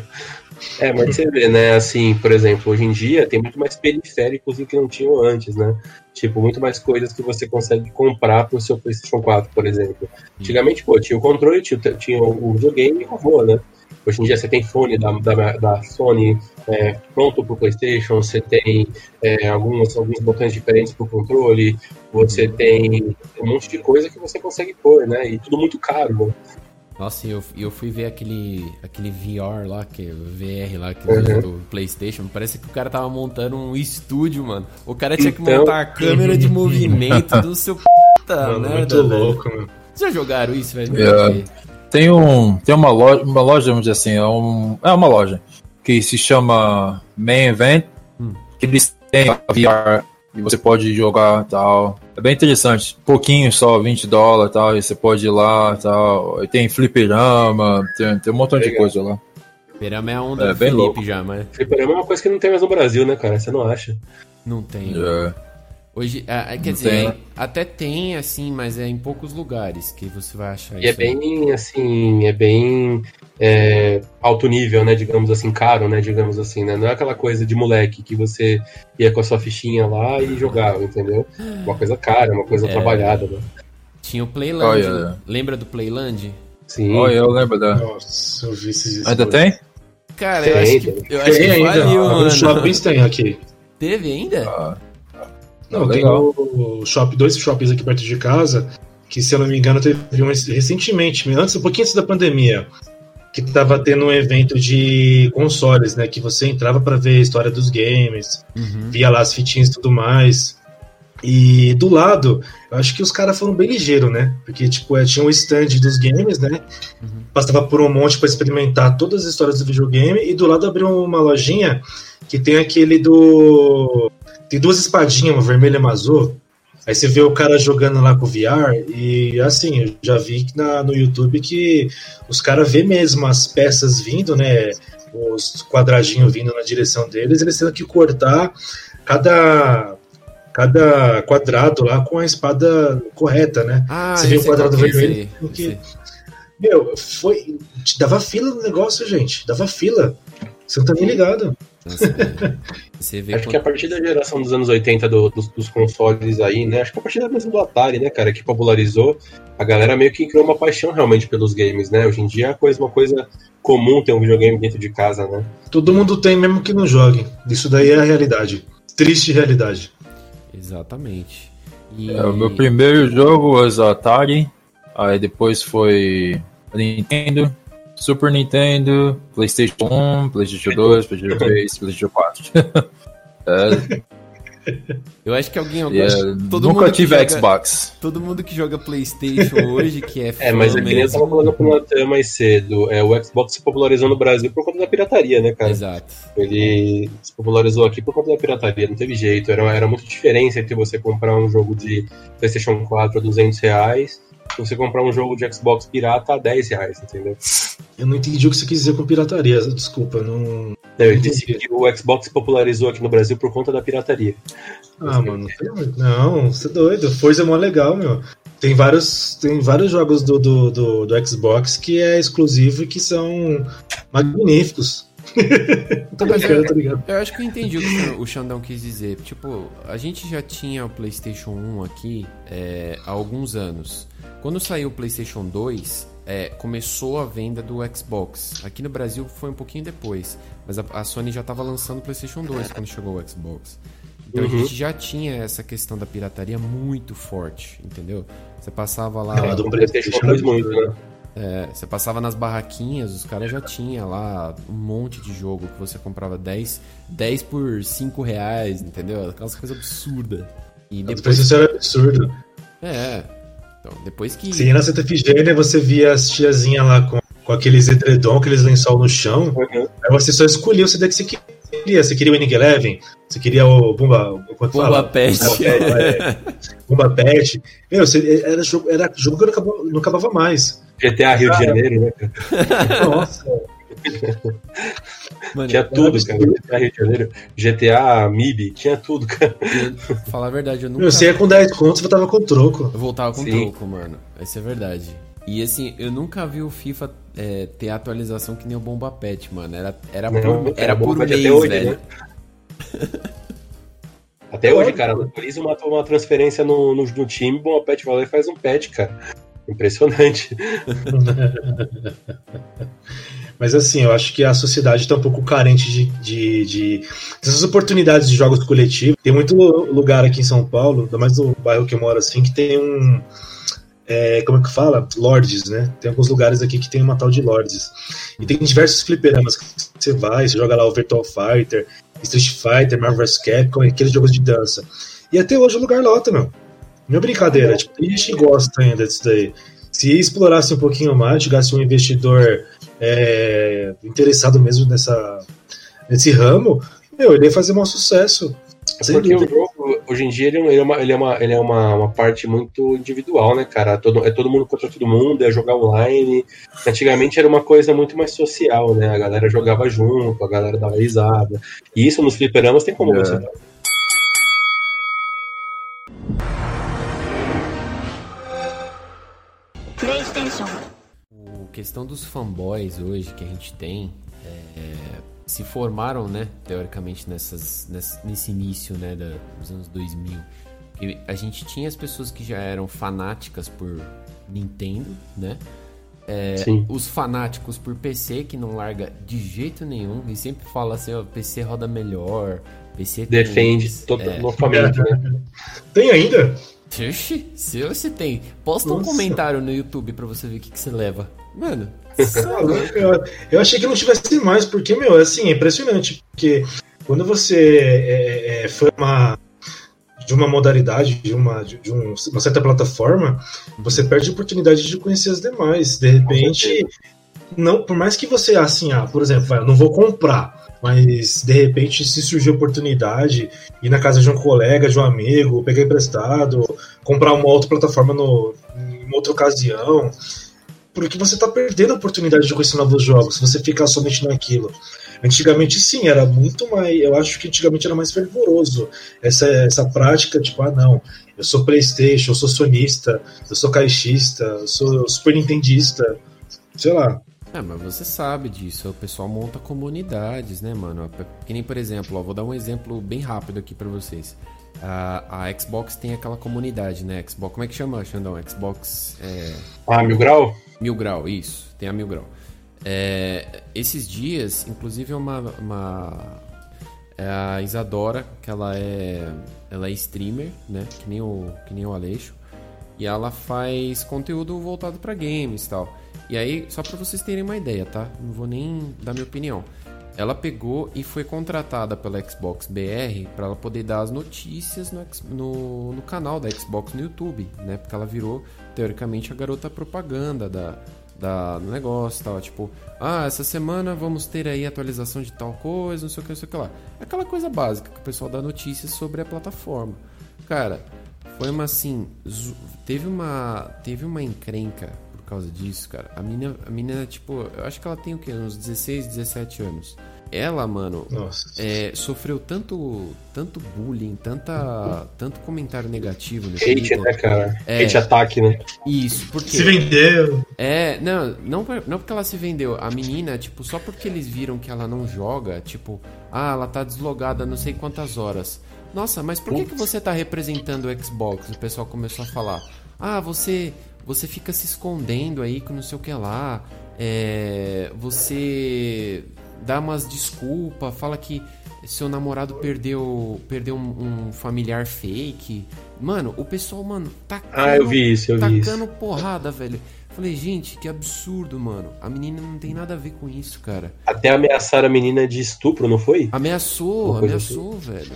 É, mas você vê, né? Assim, por exemplo, hoje em dia tem muito mais periféricos do que não tinham antes, né? Tipo, muito mais coisas que você consegue comprar pro seu PlayStation 4, por exemplo. Antigamente, pô, tinha o controle, tinha, o- tinha o videogame e acabou, né? Hoje em dia você tem fone da, da, da Sony é, pronto pro PlayStation, você tem é, alguns, alguns botões diferentes pro controle, você tem um monte de coisa que você consegue pôr, né? E tudo muito caro? Nossa, e eu, eu fui ver aquele, aquele VR lá, que VR lá, que Uhum. do PlayStation. Parece que o cara tava montando um estúdio, mano. O cara tinha que Então- montar a câmera de movimento do seu puta Mano, merda, muito velho. louco, meu. Já jogaram isso, velho? É. Tem um. Tem uma loja, uma loja, vamos dizer assim, é, um, é uma loja que se chama Main Event, que eles têm VR e você pode jogar tal. É bem interessante. Pouquinho só, 20 dólares tal. E você pode ir lá tal. E tem fliperama, tem, tem um montão de Legal. coisa lá. Fliperama é a onda É, do bem Felipe louco. já, mas Fliperama é uma coisa que não tem mais no Brasil, né, cara? Você não acha? não tem. É. Hoje, ah, quer Não dizer, tem, né? até tem, assim, mas é em poucos lugares que você vai achar E é isso. aí. bem, assim, é bem é, alto nível, né? Digamos assim, caro, né? Digamos assim, né? Não é aquela coisa de moleque que você ia com a sua fichinha lá e jogava, entendeu? Uma coisa cara, uma coisa É. trabalhada, né? Tinha o Playland. Olha. né? Lembra do Playland? Sim. Olha, eu lembro da. Nossa, eu vi esses Ainda tem? Cara, eu Tem, acho que, tem. eu acho Tem que ainda. Alguns mano. shoppings tem aqui. Teve ainda? Ah, Não, tem o, shop, dois shoppings aqui perto de casa, que se eu não me engano teve um recentemente, antes, um pouquinho antes da pandemia, que tava tendo um evento de consoles, né? Que você entrava para ver a história dos games, Uhum. via lá as fitinhas e tudo mais. E do lado, eu acho que os caras foram bem ligeiros, né? Porque, tipo, é, tinha o stand dos games, né? Uhum. Passava por um monte para experimentar todas as histórias do videogame, e do lado abriu uma lojinha que tem aquele do. Tem duas espadinhas, uma vermelha e uma azul. Aí você vê o cara jogando lá com o VR, e assim, eu já vi que na, no YouTube que os caras vê mesmo as peças vindo, né? Os quadradinhos vindo na direção deles, eles tendo que cortar cada, cada quadrado lá com a espada correta, né? Ah, Você eu o quadrado é vermelho? esse aí, O que- esse. Meu, foi. Dava fila no negócio, gente. Dava fila. Você tá nem ligado. Nossa. Você vê Acho que a quanto... partir da geração dos anos 80 do- dos, dos consoles aí, né? Acho que a partir da mesmo do Atari, né, cara, que popularizou, a galera meio que criou uma paixão realmente pelos games, né? Hoje em dia é coisa, uma coisa comum ter um videogame dentro de casa, né? Todo mundo tem, mesmo que não jogue. Isso daí é a realidade. Triste realidade. Exatamente. E... É, o meu primeiro jogo was Atari, aí depois foi Nintendo, Super Nintendo, PlayStation 1, PlayStation 2, PlayStation 3, PlayStation 4. é, Eu acho que alguém... alguém é, todo nunca mundo tive joga- Xbox. Todo mundo que joga Playstation hoje, que é É, mas fã é que nem eu mesmo. tava falando com o Natan mais cedo. É, o Xbox se popularizou no Brasil por conta da pirataria, né, cara? Exato. Ele se popularizou aqui por conta da pirataria, não teve jeito. Era, era muita diferença entre você comprar um jogo de PlayStation 4 a 200 reais você comprar um jogo de Xbox pirata a 10 reais, entendeu? Eu não entendi o que você quis dizer com pirataria. Desculpa, não. Ele disse que o Xbox popularizou aqui no Brasil por conta da pirataria. Ah, mano, não, você é doido. Forza é mó legal, meu. Tem vários, tem vários jogos do, do, do, do Xbox que é exclusivo e que são magníficos. Tô brincando, é- tô ligado. Eu acho que eu entendi o que o Xan- o Xandão quis dizer. Tipo, a gente já tinha o PlayStation 1 aqui é, há alguns anos. Quando saiu o PlayStation 2, é, começou a venda do Xbox. Aqui no Brasil foi um pouquinho depois, mas a, a Sony já estava lançando o PlayStation 2 quando chegou o Xbox. Então a Uhum. gente já tinha essa questão da pirataria muito forte, entendeu? Você passava lá. Não, a do PlayStation 2 muito, né? É, você passava nas barraquinhas, os caras já tinham lá um monte de jogo que você comprava 10, 10 por 5 reais, entendeu? Aquelas coisas absurdas. E Depois isso era absurdo. É. Então, depois que. Você ia na Santa Efigênia, você via as tiazinhas lá com, com aqueles edredom, aqueles lençol no chão. Uhum. Aí você só escolhia o CD que você queria. Você queria o Winning Eleven? Você queria o Bumba... Quanto Bomba fala? Pet. É, Bumba Pet. Meu, você- era, jogo, era jogo que não acabava, não acabava mais. GTA Rio de Janeiro, né? cara? Nossa. Mano, Tinha tudo, cara. GTA Rio de Janeiro, GTA MIB, tinha tudo, cara. eu- falar a verdade, eu nunca. Você ia com 10 contos, você voltava com troco. Eu voltava com Sim. troco, mano. Isso é verdade. E assim, eu nunca vi o FIFA é, ter atualização que nem o Bomba Pet, mano. Era, era Não, por, cara, era por Bomba mês, até hoje, velho. né? Até hoje, cara, Paris uma, uma transferência no, no, no time, bom, a Pet vai lá e faz um pet, cara. Impressionante. Mas assim, eu acho que a sociedade está um pouco carente de, de, de dessas oportunidades de jogos coletivos. Tem muito lugar aqui em São Paulo, ainda mais no bairro que eu moro assim, que tem um. é, como é que fala? Lords, né? Tem alguns lugares aqui que tem uma tal de Lords. E tem diversos fliperamas que você vai, você joga lá o Virtual Fighter, Street Fighter, Marvel Capcom, aqueles jogos de dança. E até hoje o lugar lota, meu. Não é brincadeira, tipo, tem gente que gosta ainda disso daí. se explorasse um pouquinho mais, tivesse um investidor é, interessado mesmo nessa, nesse ramo, meu, ele ia fazer um sucesso. Porque o jogo, hoje em dia, ele é, uma, ele é, uma, ele é uma, uma parte muito individual, né, cara? Todo, é todo mundo contra todo mundo, é jogar online. Antigamente era uma coisa muito mais social, né? A galera jogava junto, a galera dava risada. E isso nos fliperamas tem como é. você questão dos fanboys hoje que a gente tem é, se formaram, né, teoricamente nessas, nesse, nesse início, né, da, dos anos 2000. E a gente tinha as pessoas que já eram fanáticas por Nintendo, né? É, os fanáticos por PC que não larga de jeito nenhum e sempre fala assim, ó, PC roda melhor, PC defende totalmente, é. né? Tem ainda? Oxi, se você tem, posta Nossa. um comentário no YouTube para você ver o que, que você leva. Mano, eu, eu achei que não tivesse mais, porque, meu, assim, é impressionante. Porque quando você é, é, é de uma modalidade, de, uma, de, um, uma certa plataforma, você perde a oportunidade de conhecer as demais. De repente, não, por mais que você, assim, ah, por exemplo, vai, eu não vou comprar, mas de repente, se surgir oportunidade, ir na casa de um colega, de um amigo, pegar emprestado, comprar uma outra plataforma no, em outra ocasião porque você está perdendo a oportunidade de conhecer novos jogos se você ficar somente naquilo. Antigamente, sim, era muito mais. Eu acho que antigamente era mais fervoroso essa, essa prática, tipo, ah, não, eu sou PlayStation, eu sou sonista, eu sou caixista, eu sou super nintendista, sei lá. É, mas você sabe disso, o pessoal monta comunidades, né, mano? Que nem, por exemplo, ó, vou dar um exemplo bem rápido aqui para vocês. A, a, Xbox tem aquela comunidade, né? Xbox, como é que chama, Xandão? Xbox. É... Ah, Mil Grau? Mil Grau, isso, tem a Mil Grau. É, esses dias, inclusive, é uma, uma é a Isadora, que ela é, ela é streamer, né? Que nem o, que nem o Aleixo. E ela faz conteúdo voltado para games e tal. E aí, só para vocês terem uma ideia, tá? Não vou nem dar minha opinião. Ela pegou e foi contratada pela Xbox BR para ela poder dar as notícias no, no, no, canal da Xbox no YouTube, né? Porque ela virou, teoricamente, a garota propaganda da, da, do negócio tal. Tipo, ah, essa semana vamos ter aí atualização de tal coisa, não sei o que, não sei o que lá. Aquela coisa básica que o pessoal dá notícias sobre a plataforma. Cara, foi uma assim. Teve uma, teve uma encrenca por causa disso, cara. A menina, a menina, tipo, eu acho que ela tem o quê? Uns 16, 17 anos. Ela, mano, é, sofreu tanto, tanto bullying, tanta, tanto comentário negativo no Hate, né, cara? É, Hate ataque, né? Isso, porque... Se vendeu. É, não, não, não porque ela se vendeu. A menina, tipo, só porque eles viram que ela não joga, tipo, ah, ela tá deslogada não sei quantas horas. Nossa, mas por que, que você tá representando o Xbox? O pessoal começou a falar. Ah, você você fica se escondendo aí com não sei o que lá. É, você dá umas desculpas, fala que seu namorado perdeu perdeu um, um, familiar fake. Mano, o pessoal, mano, tacando, ah, eu vi isso, eu tacando vi isso. porrada, velho. Falei, gente, que absurdo, mano. A menina não tem nada a ver com isso, cara. Até ameaçaram a menina de estupro, não foi? Ameaçou, ameaçou, assim. velho.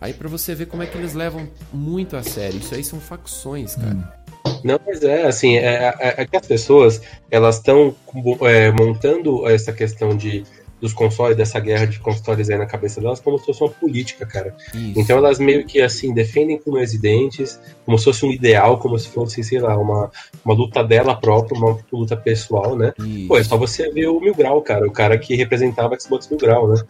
Aí para você ver como é que eles levam muito a sério. Isso aí são facções, cara. Hum. Não, mas é assim, é, é, é que as pessoas elas estão é, montando essa questão de dos consoles, dessa guerra de consoles aí na cabeça delas, como se fosse uma política, cara. Isso. Então elas meio que assim defendem com e dentes, como se fosse um ideal, como se fosse, sei lá, uma, uma luta dela própria, uma luta pessoal, né? Isso. Pô, é só você ver o Mil Grau, cara, o cara que representava Xbox Mil Grau, né?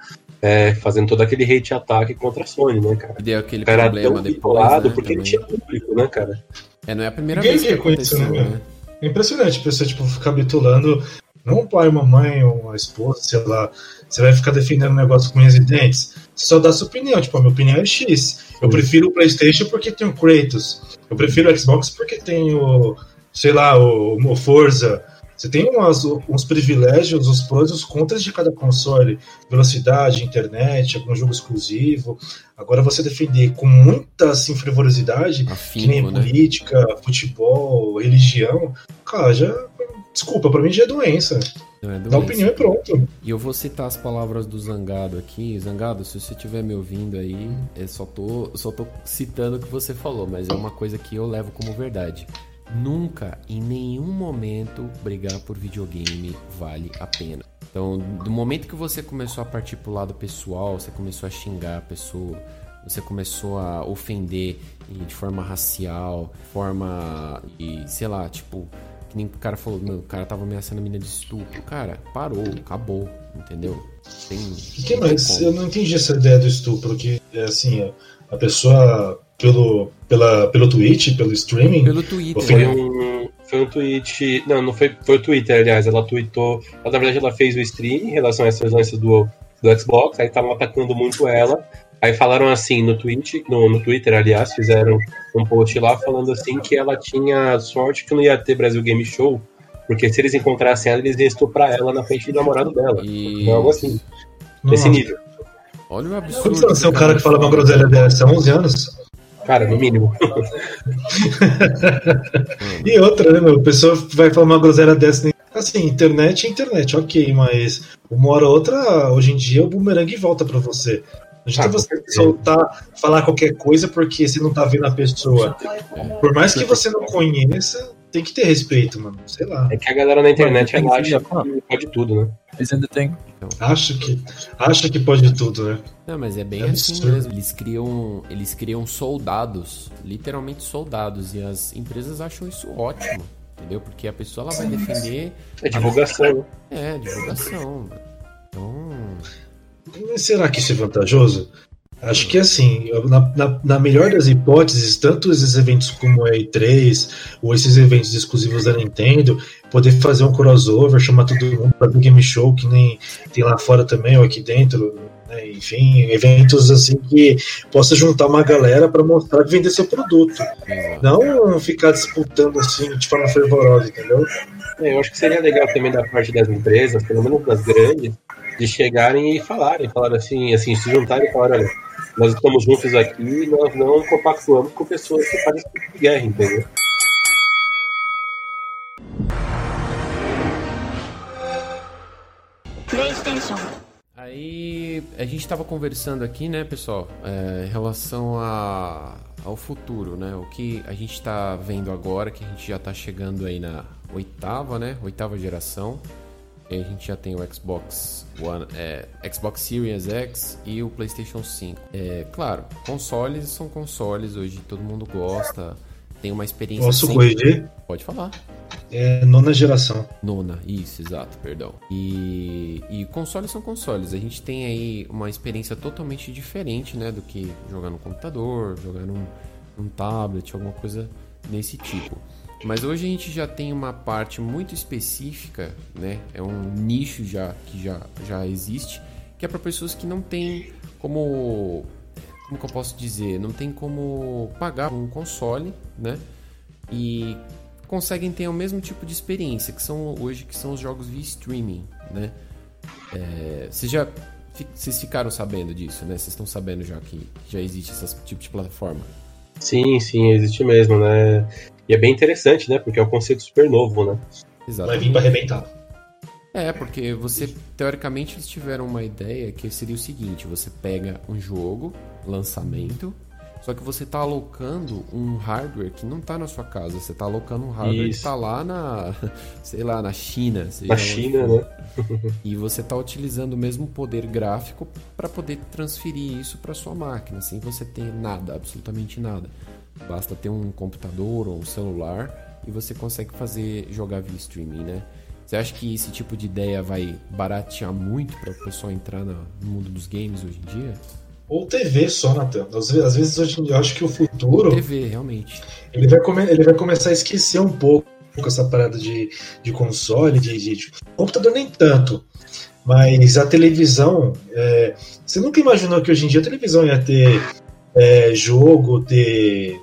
É, fazendo todo aquele hate ataque contra a Sony, né, cara? Deu aquele o cara problema depois, né, porque também. ele tinha público, né, cara? É, não é a primeira Ninguém vez que aconteceu, isso, né? né? É impressionante a pessoa, tipo, ficar bitulando, não o pai, uma mãe ou uma esposa, sei lá, você vai ficar defendendo um negócio com unhas e dentes. Você só dá sua opinião, tipo, a minha opinião é X. Eu prefiro o Playstation porque tem o Kratos. Eu prefiro o Xbox porque tem o, sei lá, o, o Forza. Você tem umas, uns privilégios, os prós e os contras de cada console. Velocidade, internet, algum jogo exclusivo. Agora você defender com muita assim, frivolosidade, Afinco, que nem né? política, futebol, religião, cara, já. Desculpa, pra mim já é doença. Não é doença. Dá opinião e pronto. E eu vou citar as palavras do Zangado aqui. Zangado, se você estiver me ouvindo aí, eu só tô, só tô citando o que você falou, mas é uma coisa que eu levo como verdade. nunca, em nenhum momento, brigar por videogame vale a pena. Então, do momento que você começou a partir pro lado pessoal, você começou a xingar a pessoa, você começou a ofender de forma racial, forma e sei lá, tipo, que nem o cara falou, meu, o cara tava ameaçando a menina de estupro. Cara, parou, acabou, entendeu? Tem, que mais? Eu não entendi essa ideia do estupro, que é assim, a pessoa pelo, pela, pelo Twitch, pelo streaming. Pelo Twitter. Foi um, foi um tweet. Não, não foi, foi o Twitter, aliás. Ela tweetou. Ela, na verdade, ela fez o stream em relação a essas lances do, do Xbox. Aí estavam atacando muito ela. Aí falaram assim no Twitch, no, no Twitter, aliás, fizeram um post lá falando assim que ela tinha sorte que não ia ter Brasil Game Show. Porque se eles encontrassem ela, eles iam estuprar ela na frente do namorado dela. E... Algo assim. Desse nível. Olha o absurdo. Quando você é o cara que fala uma groselha dessa? Há 11 anos? Cara, no mínimo. e outra, né, meu? A pessoa vai falar uma groselha dessa. Assim, internet é internet, ok, mas uma hora ou outra, hoje em dia, o boomerang volta para você. Não adianta ah, você soltar, falar qualquer coisa porque você não tá vendo a pessoa. Por mais que você não conheça, tem que ter respeito, mano. Sei lá. É que a galera na internet ela acha que pode tudo, né? Eles ainda tem. Acha que, acha que pode tudo, né? Não, mas é bem é assim absurdo. mesmo. Eles criam, eles criam soldados, literalmente soldados, e as empresas acham isso ótimo, entendeu? Porque a pessoa ela vai defender. É divulgação. A... É, divulgação. Então. Será que isso é vantajoso? Acho que assim, na, na, na, melhor das hipóteses, tanto esses eventos como a E3, ou esses eventos exclusivos da Nintendo, poder fazer um crossover, chamar todo mundo para o Game Show, que nem tem lá fora também, ou aqui dentro, né? enfim, eventos assim que possa juntar uma galera para mostrar e vender seu produto. Não ficar disputando assim de forma fervorosa, entendeu? É, eu acho que seria legal também da parte das empresas, pelo menos das grandes, de chegarem e falarem, falar assim, assim, se juntarem e falar, olha, nós estamos juntos aqui e nós não compactuamos com pessoas que fazem tipo de guerra, entendeu? Aí a gente estava conversando aqui, né, pessoal, é, em relação a, ao futuro, né? O que a gente está vendo agora, que a gente já está chegando aí na oitava, né? Oitava geração. E a gente já tem o Xbox One, é, Xbox Series X e o PlayStation 5. É, claro, consoles são consoles, hoje todo mundo gosta, tem uma experiência. Posso sempre... corrigir? Pode falar. É nona geração. Nona, isso, exato, perdão. E, e consoles são consoles. A gente tem aí uma experiência totalmente diferente, né, do que jogar no computador, jogar num, num tablet, alguma coisa nesse tipo. Mas hoje a gente já tem uma parte muito específica, né? É um nicho já que já, já existe, que é para pessoas que não têm como como que eu posso dizer, não tem como pagar um console, né? E conseguem ter o mesmo tipo de experiência que são hoje que são os jogos via streaming, né? É, vocês já vocês ficaram sabendo disso, né? Vocês estão sabendo já que já existe esse tipo de plataforma? Sim, sim, existe mesmo, né? E é bem interessante, né? Porque é um conceito super novo, né? Exatamente. Vai vir para arrebentar. É, porque você, teoricamente, eles tiveram uma ideia que seria o seguinte: você pega um jogo, lançamento, só que você está alocando um hardware que não está na sua casa. Você está alocando um hardware isso. que está lá na, sei lá, na China. Na China, né? e você está utilizando o mesmo poder gráfico para poder transferir isso para sua máquina, sem você ter nada, absolutamente nada. Basta ter um computador ou um celular e você consegue fazer jogar via streaming, né? Você acha que esse tipo de ideia vai baratear muito para o pessoal entrar no mundo dos games hoje em dia? Ou TV só, Natan. Às vezes, às vezes hoje eu acho que o futuro. TV, realmente. Ele vai, come, ele vai começar a esquecer um pouco essa parada de, de console, de, de, computador nem tanto. Mas a televisão. É, você nunca imaginou que hoje em dia a televisão ia ter é, jogo, ter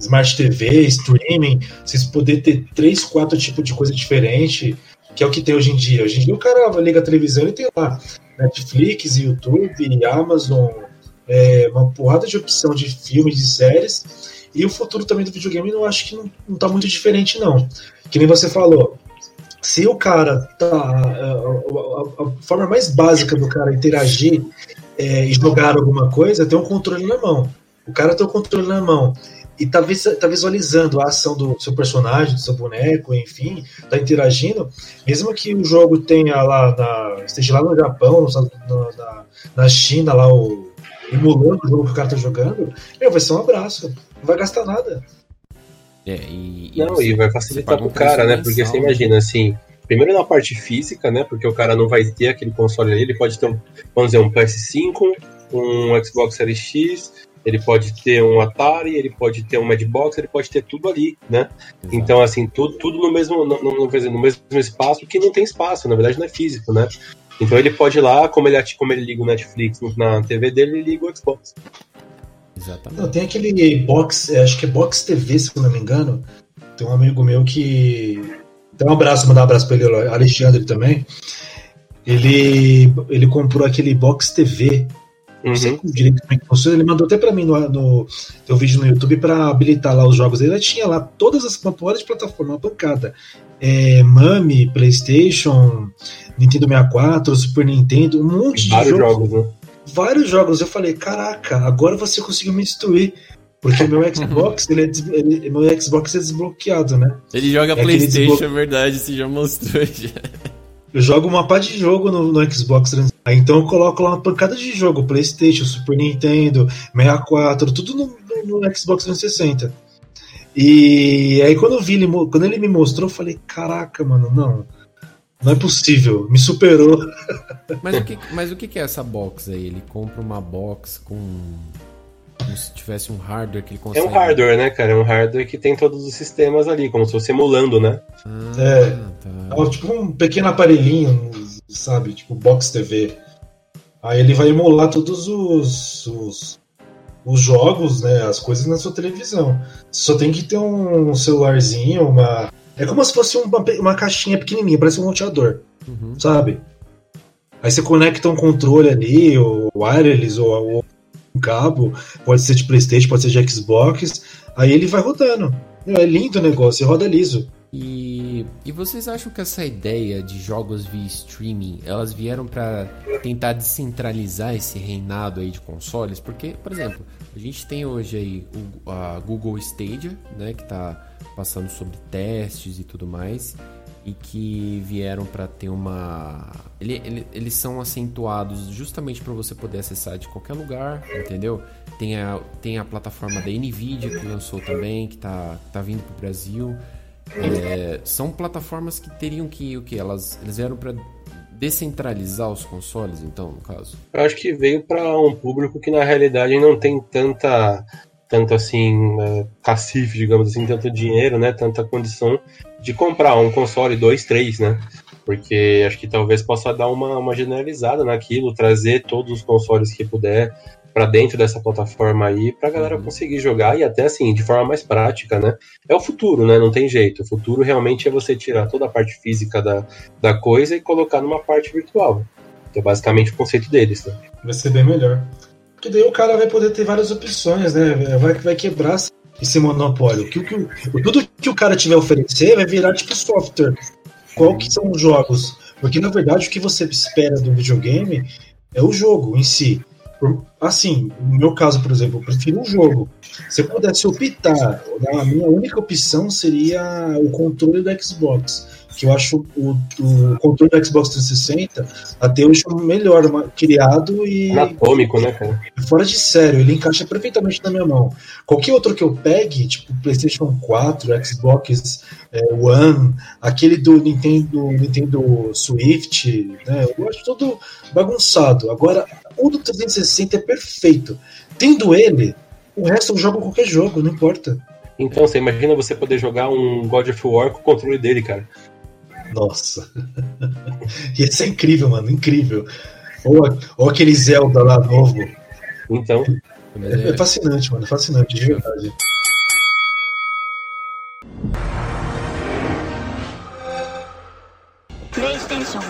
Smart TV, streaming, vocês poder ter três, quatro tipos de coisa diferente, que é o que tem hoje em dia. Hoje em dia o cara liga a televisão e tem lá Netflix, YouTube, Amazon, é, uma porrada de opção de filmes, de séries. E o futuro também do videogame eu acho que não, não tá muito diferente, não. Que nem você falou. Se o cara tá. A, a, a forma mais básica do cara interagir é, e jogar alguma coisa é ter um controle na mão. O cara tem o controle na mão e tá, tá, visualizando a ação do seu personagem, do seu boneco, enfim, tá interagindo, mesmo que o jogo tenha lá, na, esteja lá no Japão, no, na, na China, lá o emulando o jogo que o cara tá jogando, meu, vai ser um abraço, não vai gastar nada. É, e, e não, você, e vai facilitar pro cara, né? Porque você imagina assim, primeiro na parte física, né? Porque o cara não vai ter aquele console ali, ele pode ter um, vamos dizer, um PS5, um Xbox Series X, ele pode ter um Atari, ele pode ter um Madbox, ele pode ter tudo ali, né? Exato. Então, assim, tudo, tudo no mesmo, no, no, no, mesmo espaço, que não tem espaço, na verdade não é físico, né? Então ele pode ir lá, como ele, como ele liga o Netflix na TV dele, ele liga o Xbox. Exatamente. Não, tem aquele box, é, acho que é Box TV, se eu não me engano. Tem um amigo meu que. Tem um abraço, mandar um abraço pra ele, Alexandre também. Ele, ele comprou aquele Box TV Uhum. Não sei direito como é que funciona. Ele mandou até pra mim no, no teu vídeo no YouTube pra habilitar lá os jogos Ele tinha lá todas as porras de plataforma, uma pancada. É, Mami, PlayStation, Nintendo 64, Super Nintendo, um monte Vários de jogos. jogos né? Vários jogos. Eu falei, caraca, agora você conseguiu me instruir. Porque meu Xbox, ele é, ele, meu Xbox é desbloqueado, né? Ele joga é PlayStation, desblo... é verdade, você já mostrou já. Eu jogo uma pá de jogo no, no Xbox 360. Então eu coloco lá uma pancada de jogo, Playstation, Super Nintendo, 64, tudo no, no, no Xbox 360. E aí quando eu vi ele, quando ele me mostrou, eu falei, caraca, mano, não. Não é possível, me superou. Mas o que, mas o que é essa box aí? Ele compra uma box com como se tivesse um hardware que ele consegue. É um hardware, né, cara? É um hardware que tem todos os sistemas ali, como se fosse emulando, né? Ah, é. Tá. é. Tipo um pequeno aparelhinho, sabe? Tipo Box TV. Aí ele vai emular todos os, os, os jogos, né? As coisas na sua televisão. Só tem que ter um celularzinho, uma. É como se fosse uma, uma caixinha pequenininha, parece um roteador, uhum. sabe? Aí você conecta um controle ali, o wireless ou, ou cabo, pode ser de PlayStation, pode ser de Xbox, aí ele vai rodando. É lindo o negócio, roda liso. E, e vocês acham que essa ideia de jogos via streaming, elas vieram para tentar descentralizar esse reinado aí de consoles? Porque, por exemplo, a gente tem hoje aí o, a Google Stadia, né, que está passando sobre testes e tudo mais e que vieram para ter uma. Ele, ele, eles são acentuados justamente para você poder acessar de qualquer lugar, entendeu? Tem a, tem a plataforma da Nvidia que lançou também, que tá, tá vindo pro Brasil. É, são plataformas que teriam que o que elas eles vieram para descentralizar os consoles, então, no caso. Eu acho que veio para um público que na realidade não tem tanta tanto assim, é, cacife, digamos assim, tanto dinheiro, né, tanta condição de comprar um console 2, 3, né? Porque acho que talvez possa dar uma, uma generalizada naquilo, trazer todos os consoles que puder para dentro dessa plataforma aí, pra galera uhum. conseguir jogar e até assim, de forma mais prática, né? É o futuro, né? Não tem jeito. O futuro realmente é você tirar toda a parte física da, da coisa e colocar numa parte virtual. Que é basicamente o conceito deles, né? Vai ser bem melhor. Porque daí o cara vai poder ter várias opções, né? Vai, vai quebrar esse monopólio. Que, que, tudo que o cara tiver a oferecer vai virar tipo software. Qual que são os jogos? Porque na verdade o que você espera do videogame é o jogo em si. Assim, no meu caso, por exemplo, eu prefiro um jogo. Se eu pudesse optar, a minha única opção seria o controle do Xbox que eu acho o, o controle do Xbox 360 até hoje o melhor criado e. Anatômico, né, cara? Fora de sério, ele encaixa perfeitamente na minha mão. Qualquer outro que eu pegue, tipo PlayStation 4, Xbox é, One, aquele do Nintendo, Nintendo Swift, né? Eu acho todo bagunçado. Agora, o do 360 é perfeito. Tendo ele, o resto eu jogo qualquer jogo, não importa. Então, você imagina você poder jogar um God of War com o controle dele, cara. Nossa. Ia ser incrível, mano, incrível. Ou, ou aquele Zelda lá novo. Então. É, é fascinante, mano, fascinante, de verdade. PlayStation.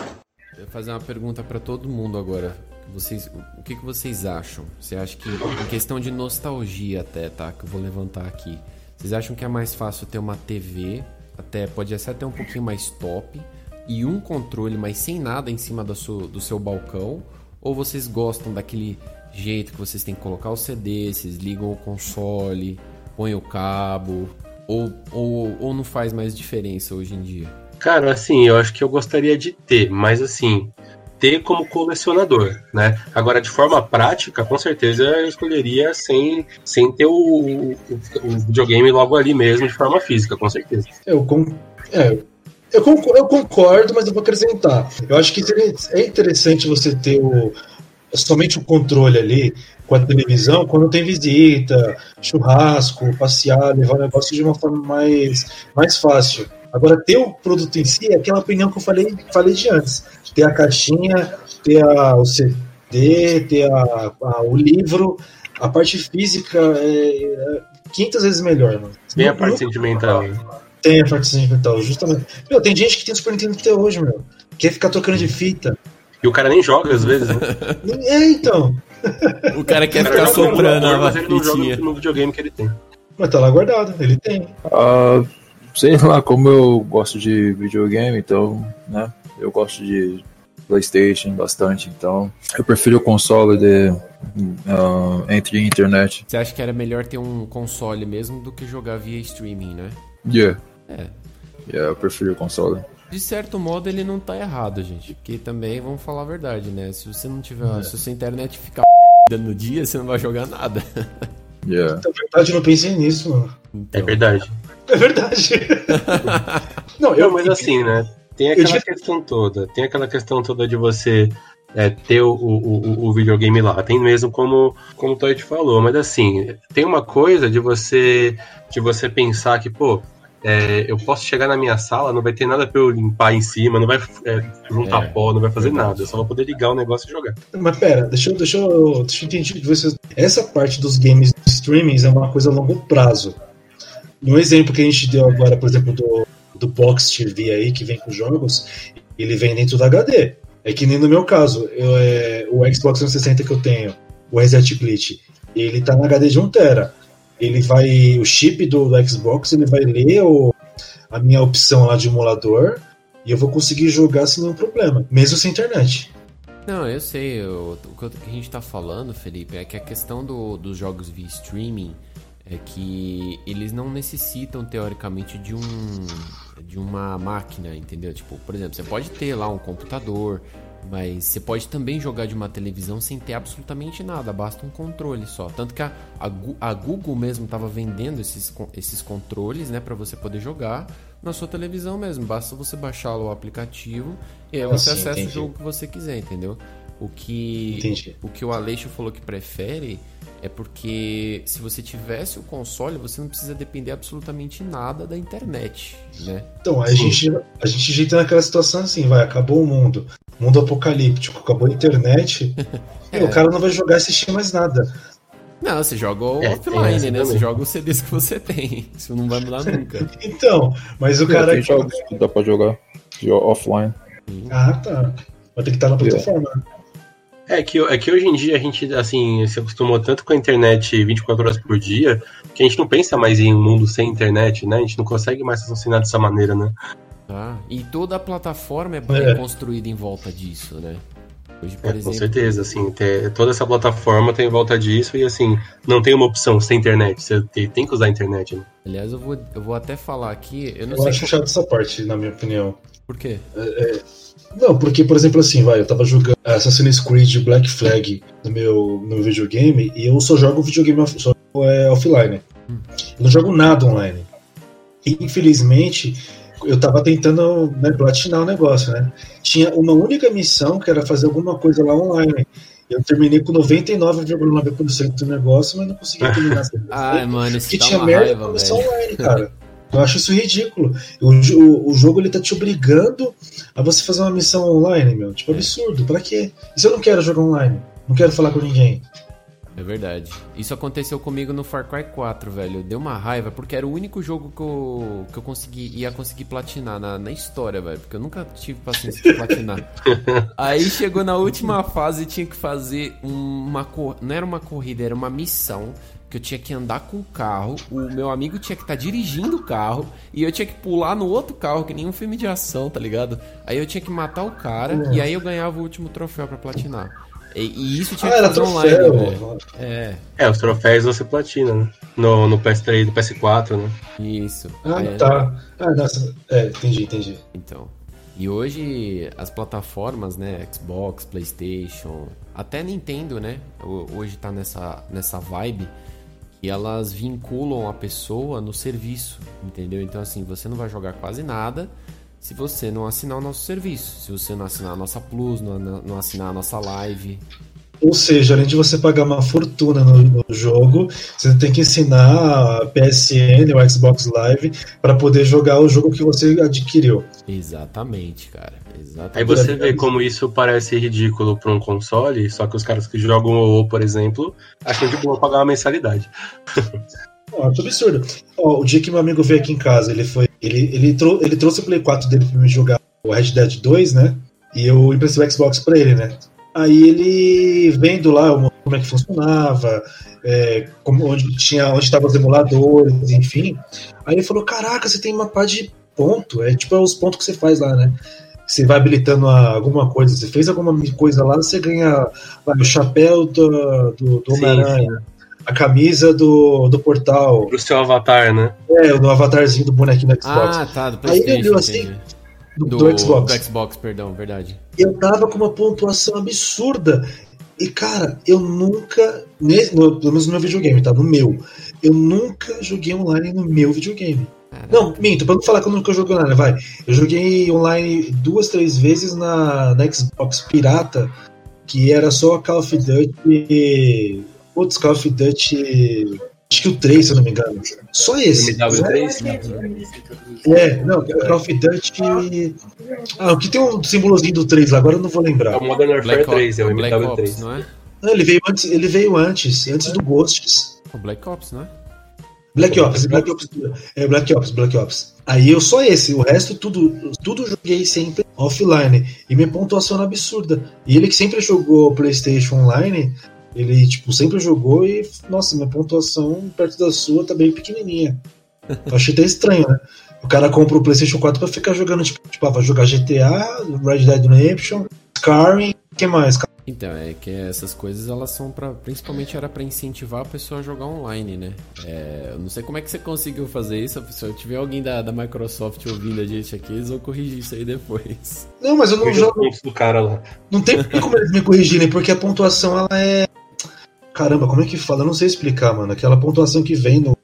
Vou fazer uma pergunta para todo mundo agora. Vocês, o que, que vocês acham? Você acha que, em questão de nostalgia até, tá? Que eu vou levantar aqui. Vocês acham que é mais fácil ter uma TV até pode ser até um pouquinho mais top e um controle, mas sem nada em cima do seu, do seu balcão? Ou vocês gostam daquele jeito que vocês têm que colocar o CD, vocês ligam o console, põe o cabo, ou, ou, ou não faz mais diferença hoje em dia? Cara, assim, eu acho que eu gostaria de ter, mas assim, ter como colecionador, né? Agora, de forma prática, com certeza eu escolheria sem, sem ter o, o, o videogame logo ali mesmo, de forma física, com certeza. Eu, com, é, eu, concordo, eu concordo, mas eu vou acrescentar. Eu acho que é interessante você ter o, somente o controle ali com a televisão quando tem visita, churrasco, passear, levar o negócio de uma forma mais, mais fácil. Agora, ter o produto em si é aquela opinião que eu falei, falei de antes. Ter a caixinha, ter a, o CD, ter a, a, o livro, a parte física é, é 500 vezes melhor. Mano. Tem a parte sentimental. Tem a parte sentimental, justamente. Meu, tem gente que tem Super Nintendo até hoje, meu. Quer ficar trocando de fita. E o cara nem joga às vezes, né? É, então. O cara quer ficar soprando a mas ele não joga no videogame que ele tem. Mas tá lá guardado, ele tem. Uh, sei lá, como eu gosto de videogame, então, né? Eu gosto de PlayStation bastante, então eu prefiro o console de uh, entre internet. Você acha que era melhor ter um console mesmo do que jogar via streaming, né? Yeah. É. Yeah, eu prefiro o console. De certo modo ele não tá errado, gente. Porque também, vamos falar a verdade, né? Se você não tiver. É. Se a sua internet ficar no dia, você não vai jogar nada. Yeah. Na verdade, eu não pensei nisso, mano. Então... É verdade. É verdade. não, eu, mas assim, né? Tem aquela eu... questão toda. Tem aquela questão toda de você é, ter o, o, o, videogame lá. Tem mesmo como, como o Toy falou, mas assim, tem uma coisa de você de você pensar que, pô, é, eu posso chegar na minha sala, não vai ter nada pra eu limpar em cima, não vai é, juntar é, pó, não vai fazer nada. Eu só vou poder ligar o negócio e jogar. Mas pera, deixa eu, deixa deixa eu entender. Você, essa parte dos games streamings é uma coisa a longo prazo. No exemplo que a gente deu agora, por exemplo, do, do Box TV aí, que vem com jogos, ele vem dentro do HD. É que nem no meu caso, eu, é, o Xbox 360 que eu tenho, o Reset Glitch, ele tá na HD de 1TB ele vai. O chip do, do Xbox ele vai ler o, a minha opção lá de emulador e eu vou conseguir jogar sem nenhum problema, mesmo sem internet. Não, eu sei. Eu, o que a gente tá falando, Felipe, é que a questão do, dos jogos via streaming é que eles não necessitam, teoricamente, de um de uma máquina, entendeu? Tipo, por exemplo, você pode ter lá um computador, mas você pode também jogar de uma televisão sem ter absolutamente nada, basta um controle só. Tanto que a, a, a Google mesmo estava vendendo esses, esses controles, né, para você poder jogar na sua televisão mesmo. Basta você baixar o aplicativo e aí você assim, acessa entendi. o jogo que você quiser, entendeu? O que, entendi. o que o Aleixo falou que prefere é porque se você tivesse o console, você não precisa depender absolutamente nada da internet, né? Então, a gente, a gente já tá naquela situação assim, vai, acabou o mundo, mundo apocalíptico, acabou a internet, é. e o cara não vai jogar e assistir mais nada. Não, você joga é, offline, né? Você joga os CDs que você tem. Isso não vai mudar nunca. então, mas o cara. Tem jogos que dá pra jogar offline. Ah, tá. Vai ter que estar na plataforma. É que, é que hoje em dia a gente, assim, se acostumou tanto com a internet 24 horas por dia, que a gente não pensa mais em um mundo sem internet, né? A gente não consegue mais raciocinar dessa maneira, né? Ah, e toda a plataforma é, é. construída em volta disso, né? Hoje, por é, exemplo... Com certeza, assim, ter, toda essa plataforma tem em volta disso e, assim, não tem uma opção sem internet, você tem, tem que usar a internet, né? Aliás, eu vou, eu vou até falar aqui... Eu, não eu sei acho como... chato essa parte, na minha opinião. Por quê? É, é não, porque, por exemplo, assim, vai, eu tava jogando Assassin's Creed Black Flag no meu, no meu videogame e eu só jogo videogame off, só, é, offline. Hum. Eu não jogo nada online. E, infelizmente, eu tava tentando né, platinar o negócio, né? Tinha uma única missão que era fazer alguma coisa lá online. Eu terminei com 99,9% do negócio, mas não consegui terminar. Ai, mano, isso Porque tinha merda raiva, online, cara. Eu acho isso ridículo. O, o, o, jogo ele tá te obrigando a você fazer uma missão online, meu. Tipo, absurdo. Pra quê? E se eu não quero jogar online? Não quero falar com ninguém. É verdade. Isso aconteceu comigo no Far Cry 4, velho. Deu uma raiva, porque era o único jogo que eu, que eu consegui, ia conseguir platinar na, na história, velho. Porque eu nunca tive paciência de platinar. Aí chegou na última fase e tinha que fazer uma. Não era uma corrida, era uma missão que eu tinha que andar com o carro, o meu amigo tinha que estar tá dirigindo o carro e eu tinha que pular no outro carro, que nem um filme de ação, tá ligado? Aí eu tinha que matar o cara e aí eu ganhava o último troféu para platinar. E, e isso tinha Ah, que fazer online, velho. É, É, os troféus você platina, né? No, no PS3 do PS4, né? isso. Ah, É, tá. Ah, nossa. É, entendi, entendi. Então. E hoje as plataformas, né, Xbox, PlayStation, até Nintendo, né, ho- hoje tá nessa, nessa vibe que elas vinculam a pessoa no serviço, entendeu? Então assim, você não vai jogar quase nada se você não assinar o nosso serviço, se você não assinar a nossa Plus, não, não assinar a nossa Live. Ou seja, além de você pagar uma fortuna no, no jogo, você tem que ensinar a PSN ou Xbox Live para poder jogar o jogo que você adquiriu. Exatamente, cara. Exatamente. Aí você vê como isso parece ridículo pra um console, só que os caras que jogam o por exemplo, acham de boa pagar uma mensalidade. Ó, que absurdo. Ó, o dia que meu amigo veio aqui em casa, ele foi. Ele, ele, trou ele trouxe o Play 4 dele pra me jogar o Red Dead 2, né? E eu emprestei o Xbox pra ele, né? Aí ele vendo lá como é que funcionava, é, como, onde tinha onde estavam os emuladores, enfim. Aí ele falou: Caraca, você tem uma pá de ponto. É tipo é os pontos que você faz lá, né? Você vai habilitando a- alguma coisa, você fez alguma coisa lá, você ganha vai, o chapéu do, do, do Homem-Aranha, a camisa do, do portal, Pro seu avatar, né? é, no avatarzinho do bonequinho do Xbox. Ah, tá, do Aí ele olhou assim, do, do Xbox. Do Xbox, perdão, verdade. Eu tava com uma pontuação absurda. E, cara, eu nunca. pelo menos no meu videogame, tá? No meu. Eu nunca joguei online no meu videogame. Não, minto, pra não falar que eu nunca joguei online, vai. Eu joguei online duas, três vezes na, na Xbox Pirata, que era só Call of Duty. Putz, Call of Duty. Acho que o 3, se eu não me engano. Só esse. MW3? É, não, Call of Duty. Ah, o que tem um símbolozinho do 3 lá, agora eu não vou É lembrar. o Modern Warfare Black, 3, é o Ops, Black Ops, MW3. não é? Não, ele veio antes, ele veio antes, antes do Ghosts. O Black Ops, não é? Black Ops, Black Ops, é Black Ops, Black Ops. Aí eu só esse, o resto tudo, tudo joguei sempre offline e minha pontuação era absurda. E ele que sempre jogou PlayStation Online, ele tipo sempre jogou e nossa, minha pontuação perto da sua tá bem pequenininha. Eu achei até estranho, né? O cara compra o PlayStation 4 pra ficar jogando tipo, tipo ah, vai jogar GTA, Red Dead Redemption, Skyrim, que mais? Então, é que essas coisas elas são para principalmente era pra incentivar a pessoa a jogar online, né? É, eu não sei como é que você conseguiu fazer isso, se eu tiver alguém da, da Microsoft ouvindo a gente aqui, eles vão corrigir isso aí depois. Não, mas eu não os jogo do cara lá. Não tem como eles me corrigirem, porque a pontuação ela é. Caramba, como é que fala? Eu não sei explicar, mano. Aquela pontuação que vem no,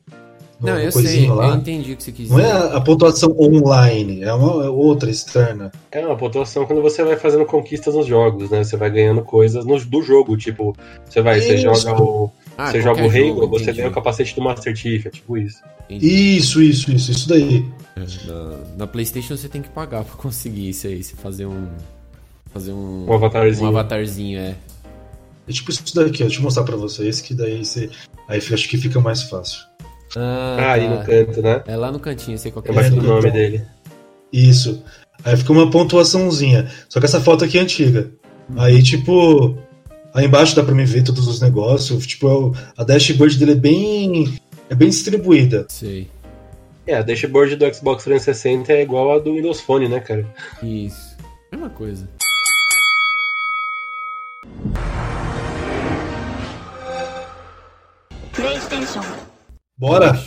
no não, eu sei, coisinho eu lá. entendi o que você quis Não é dizer. a, pontuação online, é uma é outra externa. É uma pontuação quando você vai fazendo conquistas nos jogos, né? Você vai ganhando coisas no, do jogo, tipo, você vai, você joga o. Ah, você joga o jogo, você ganha o capacete do Master Chief, é tipo isso. entendi. Isso, isso, isso, isso daí. Na, na PlayStation você tem que pagar pra conseguir isso aí, você fazer um fazer um Um avatarzinho. um avatarzinho, é. É tipo isso daqui, ó. Deixa eu mostrar pra vocês que daí você. Aí acho que fica mais fácil. Ah, Ah, aí tá. no canto, né? É lá no cantinho, sei qual que É é. mais o nome dele. Isso. Aí fica uma pontuaçãozinha. Só que essa foto aqui é antiga. Aí, tipo. Aí embaixo dá pra me ver todos os negócios. Tipo, é a dashboard dele é bem. É bem distribuída. Sei. É, a dashboard do Xbox 360 é igual a do Windows Phone, né, cara? Isso. Mesma coisa. PlayStation. Bora?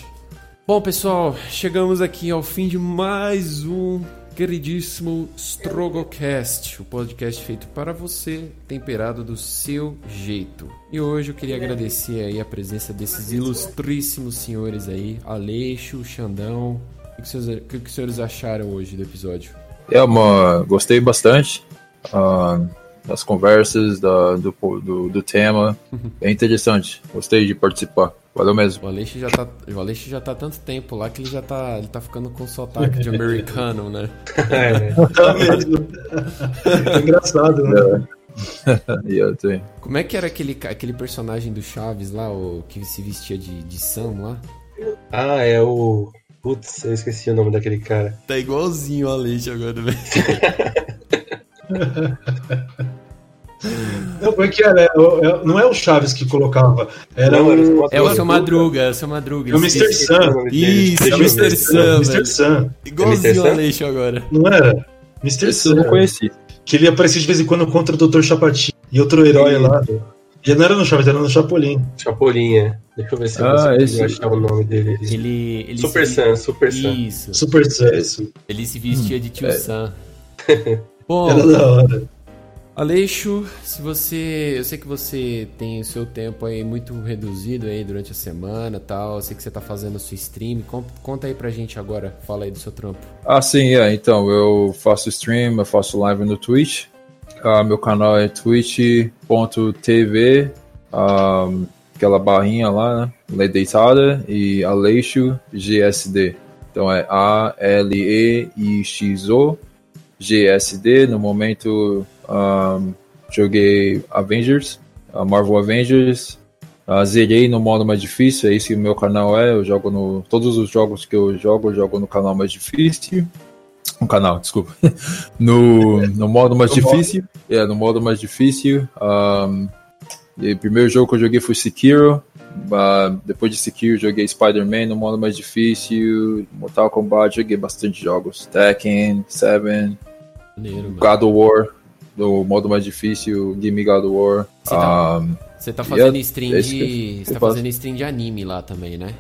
Bom, pessoal, chegamos aqui ao fim de mais um queridíssimo Strogocast, o podcast feito para você, temperado do seu jeito. E hoje eu queria agradecer aí a presença desses ilustríssimos senhores aí, Aleixo, Xandão. O que, que, vocês, o que os senhores acharam hoje do episódio? É uma. Gostei bastante ah, das conversas, da, do, do, do tema. É interessante. Gostei de participar. Valeu mesmo. O Aleixo já tá, o Aleixo já tá há tanto tempo lá que ele já tá, ele tá ficando com sotaque de americano, né? É, né? Tá mesmo. É engraçado, né? Tenho. Como é que era aquele, aquele personagem do Chaves lá, o que se vestia de, de Sam lá? Ah, é o. Putz, eu esqueci o nome daquele cara. Tá igualzinho o Aleixo agora, velho. Não, porque era, é é- não é o Chaves que colocava, era Não, era o. o É o seu Madruga, é o seu Madruga. É o Mr. Esqueci. Sam. Isso, é o eu Mr. Sam, Mr. Sam. Igualzinho Mr. o Sam? Aleixo agora. Não era? Mr. Eu Sam. não conheci. Que ele aparecia de vez em quando contra o Dr. Chapatinho e outro herói lá. Já não era no Chaves, era no Chapolin. Chapolin, é. Deixa eu ver se eu Ah, consigo esse- achar o nome dele. Ele, ele Super se... Sam, Super Sam. Isso. Super isso. Ele se vestia de tio é. Sam. Bom, Era da hora. Aleixo, se você. Eu sei que você tem o seu tempo aí muito reduzido aí durante a semana tal. Eu sei que você tá fazendo a sua stream. Con- Conta aí pra gente agora. Fala aí do seu trampo. Ah, sim, é. Então, eu faço stream, eu faço live no Twitch. Ah, meu canal é twitch.tv, ah, aquela barrinha lá, né? Lei Deitada, e Aleixo GSD. Então é A-L-E-I-X-O GSD. No momento, ah, joguei Avengers, Marvel Avengers. Ah, zerei no modo mais difícil, é isso que o meu canal é. Eu jogo no. Todos os jogos que eu jogo, eu jogo no canal mais difícil. No canal, desculpa. no, no modo mais No difícil. É, no modo mais difícil. Um, o primeiro jogo que eu joguei foi Sekiro. Ah, depois de Sekiro, joguei Spider-Man no modo mais difícil. Mortal Kombat, joguei bastante jogos. Tekken, Seven, Maneiro. God of War, no modo mais difícil, Gimme God War. Você tá- Um, Você tá fazendo Yeah, stream é que de. Você tá faço. fazendo stream de anime lá também, né?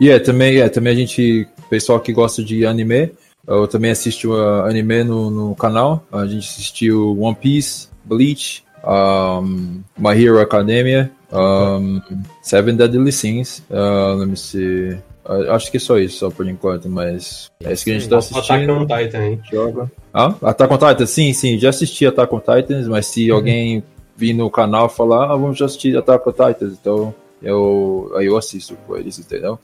E yeah, também, yeah, também a gente, pessoal que gosta de anime, eu também assisto uh, anime no, no canal. A gente assistiu One Piece, Bleach, um, My Hero Academia, um, Seven Deadly Sins. Uh, let me see. Acho que é só isso, só por enquanto, mas é isso que a gente tá Attack on assistindo. Titan, hein? Joga. Ah, Attack on Titan, sim, sim, já assisti Attack on Titans, mas se alguém vir no canal falar, ah, vamos assistir Attack on Titans, então eu, aí eu assisto com eles, entendeu?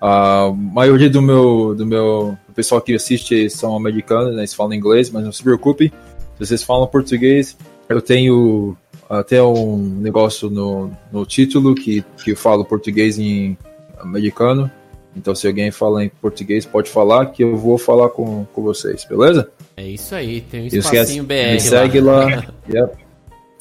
A maioria do meu, do meu do pessoal que assiste são americanos, né, eles falam inglês, mas não se preocupe, se vocês falam português, eu tenho até um negócio no, no título que, que eu falo português em americano, então se alguém fala em português, pode falar que eu vou falar com, com vocês, beleza? É isso aí, tem um espacinho BR. me segue lá. Yep.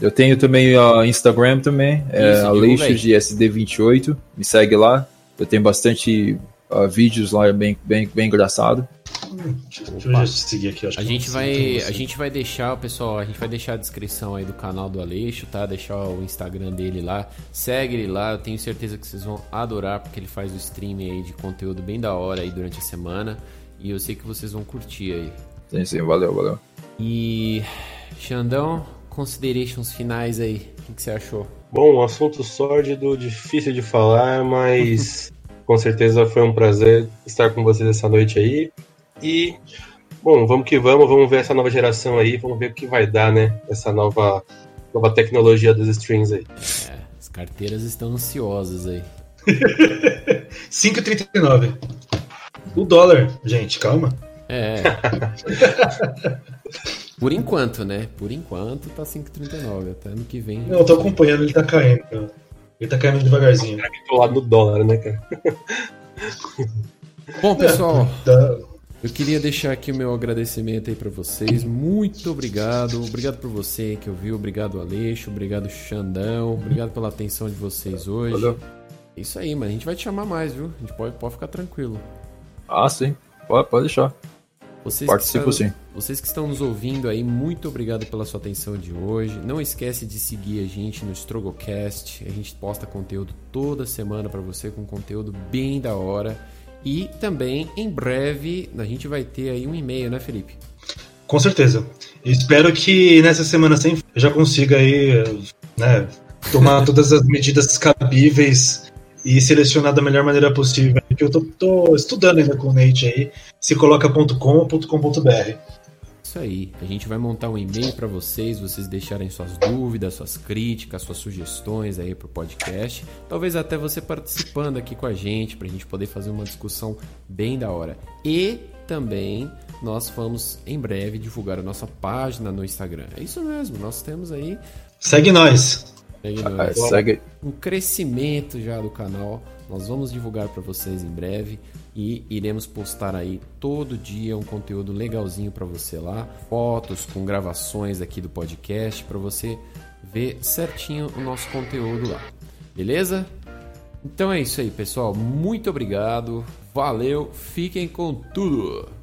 Eu tenho também o Instagram também, é divulga aí. AleixoGSD28. Me segue lá. Eu tenho bastante ah, vídeos lá, bem, bem, bem engraçado. Deixa eu já seguir aqui. Acho A que gente vai, a gente vai deixar, pessoal, a gente vai deixar a descrição aí do canal do Aleixo, tá? Deixar o Instagram dele lá. Segue ele lá, eu tenho certeza que vocês vão adorar, porque ele faz o stream aí de conteúdo bem da hora aí durante a semana. E eu sei que vocês vão curtir aí. Sim, sim, valeu, valeu. E Xandão, considerations finais aí. O que, que você achou? Bom, um assunto sórdido, difícil de falar, mas com certeza foi um prazer estar com vocês essa noite aí. E, bom, vamos que vamos, vamos ver essa nova geração aí, vamos ver o que vai dar, né? Essa nova, nova tecnologia dos streams aí. É, as carteiras estão ansiosas aí. 5,39. O dólar, gente, calma. É. Por enquanto, né? Por enquanto tá 5,39. Até ano que vem. Não, eu tô acompanhando, ele tá caindo. cara. Ele tá caindo devagarzinho. Tô lá no dólar, né, cara? Bom, pessoal, Dá- eu queria deixar aqui o meu agradecimento aí pra vocês. Muito obrigado. Obrigado por você que ouviu. Obrigado, Aleixo. Obrigado, Xandão. Obrigado pela atenção de vocês hoje. Valeu. Isso aí, mano. A gente vai te chamar mais, viu? A gente pode, pode ficar tranquilo. Ah, sim. Pode, pode deixar. Vocês Participo que sim. Vocês que estão nos ouvindo aí, muito obrigado pela sua atenção de hoje. Não esquece de seguir a gente no Strogocast. A gente posta conteúdo toda semana pra você com conteúdo bem da hora. E também, em breve, a gente vai ter aí um e-mail, né, Felipe? Com certeza. Espero que nessa semana sem eu já consiga aí, né, tomar todas as medidas cabíveis e selecionar da melhor maneira possível. Eu tô, tô estudando ainda com o Nate aí, se coloca.com ou .com.br. Isso aí. A gente vai montar um e-mail pra vocês, vocês deixarem suas dúvidas, suas críticas, suas sugestões aí pro podcast. Talvez até você participando aqui com a gente, pra gente poder fazer uma discussão bem da hora. E também nós vamos em breve divulgar a nossa página no Instagram. É isso mesmo, nós temos aí Segue nós. segue Ah, nós, segue. um crescimento já do canal. Nós vamos divulgar para vocês em breve e iremos postar aí todo dia um conteúdo legalzinho para você lá, fotos com gravações aqui do podcast para você ver certinho o nosso conteúdo lá. Beleza? Então é isso aí, pessoal. Muito obrigado. Valeu. Fiquem com tudo.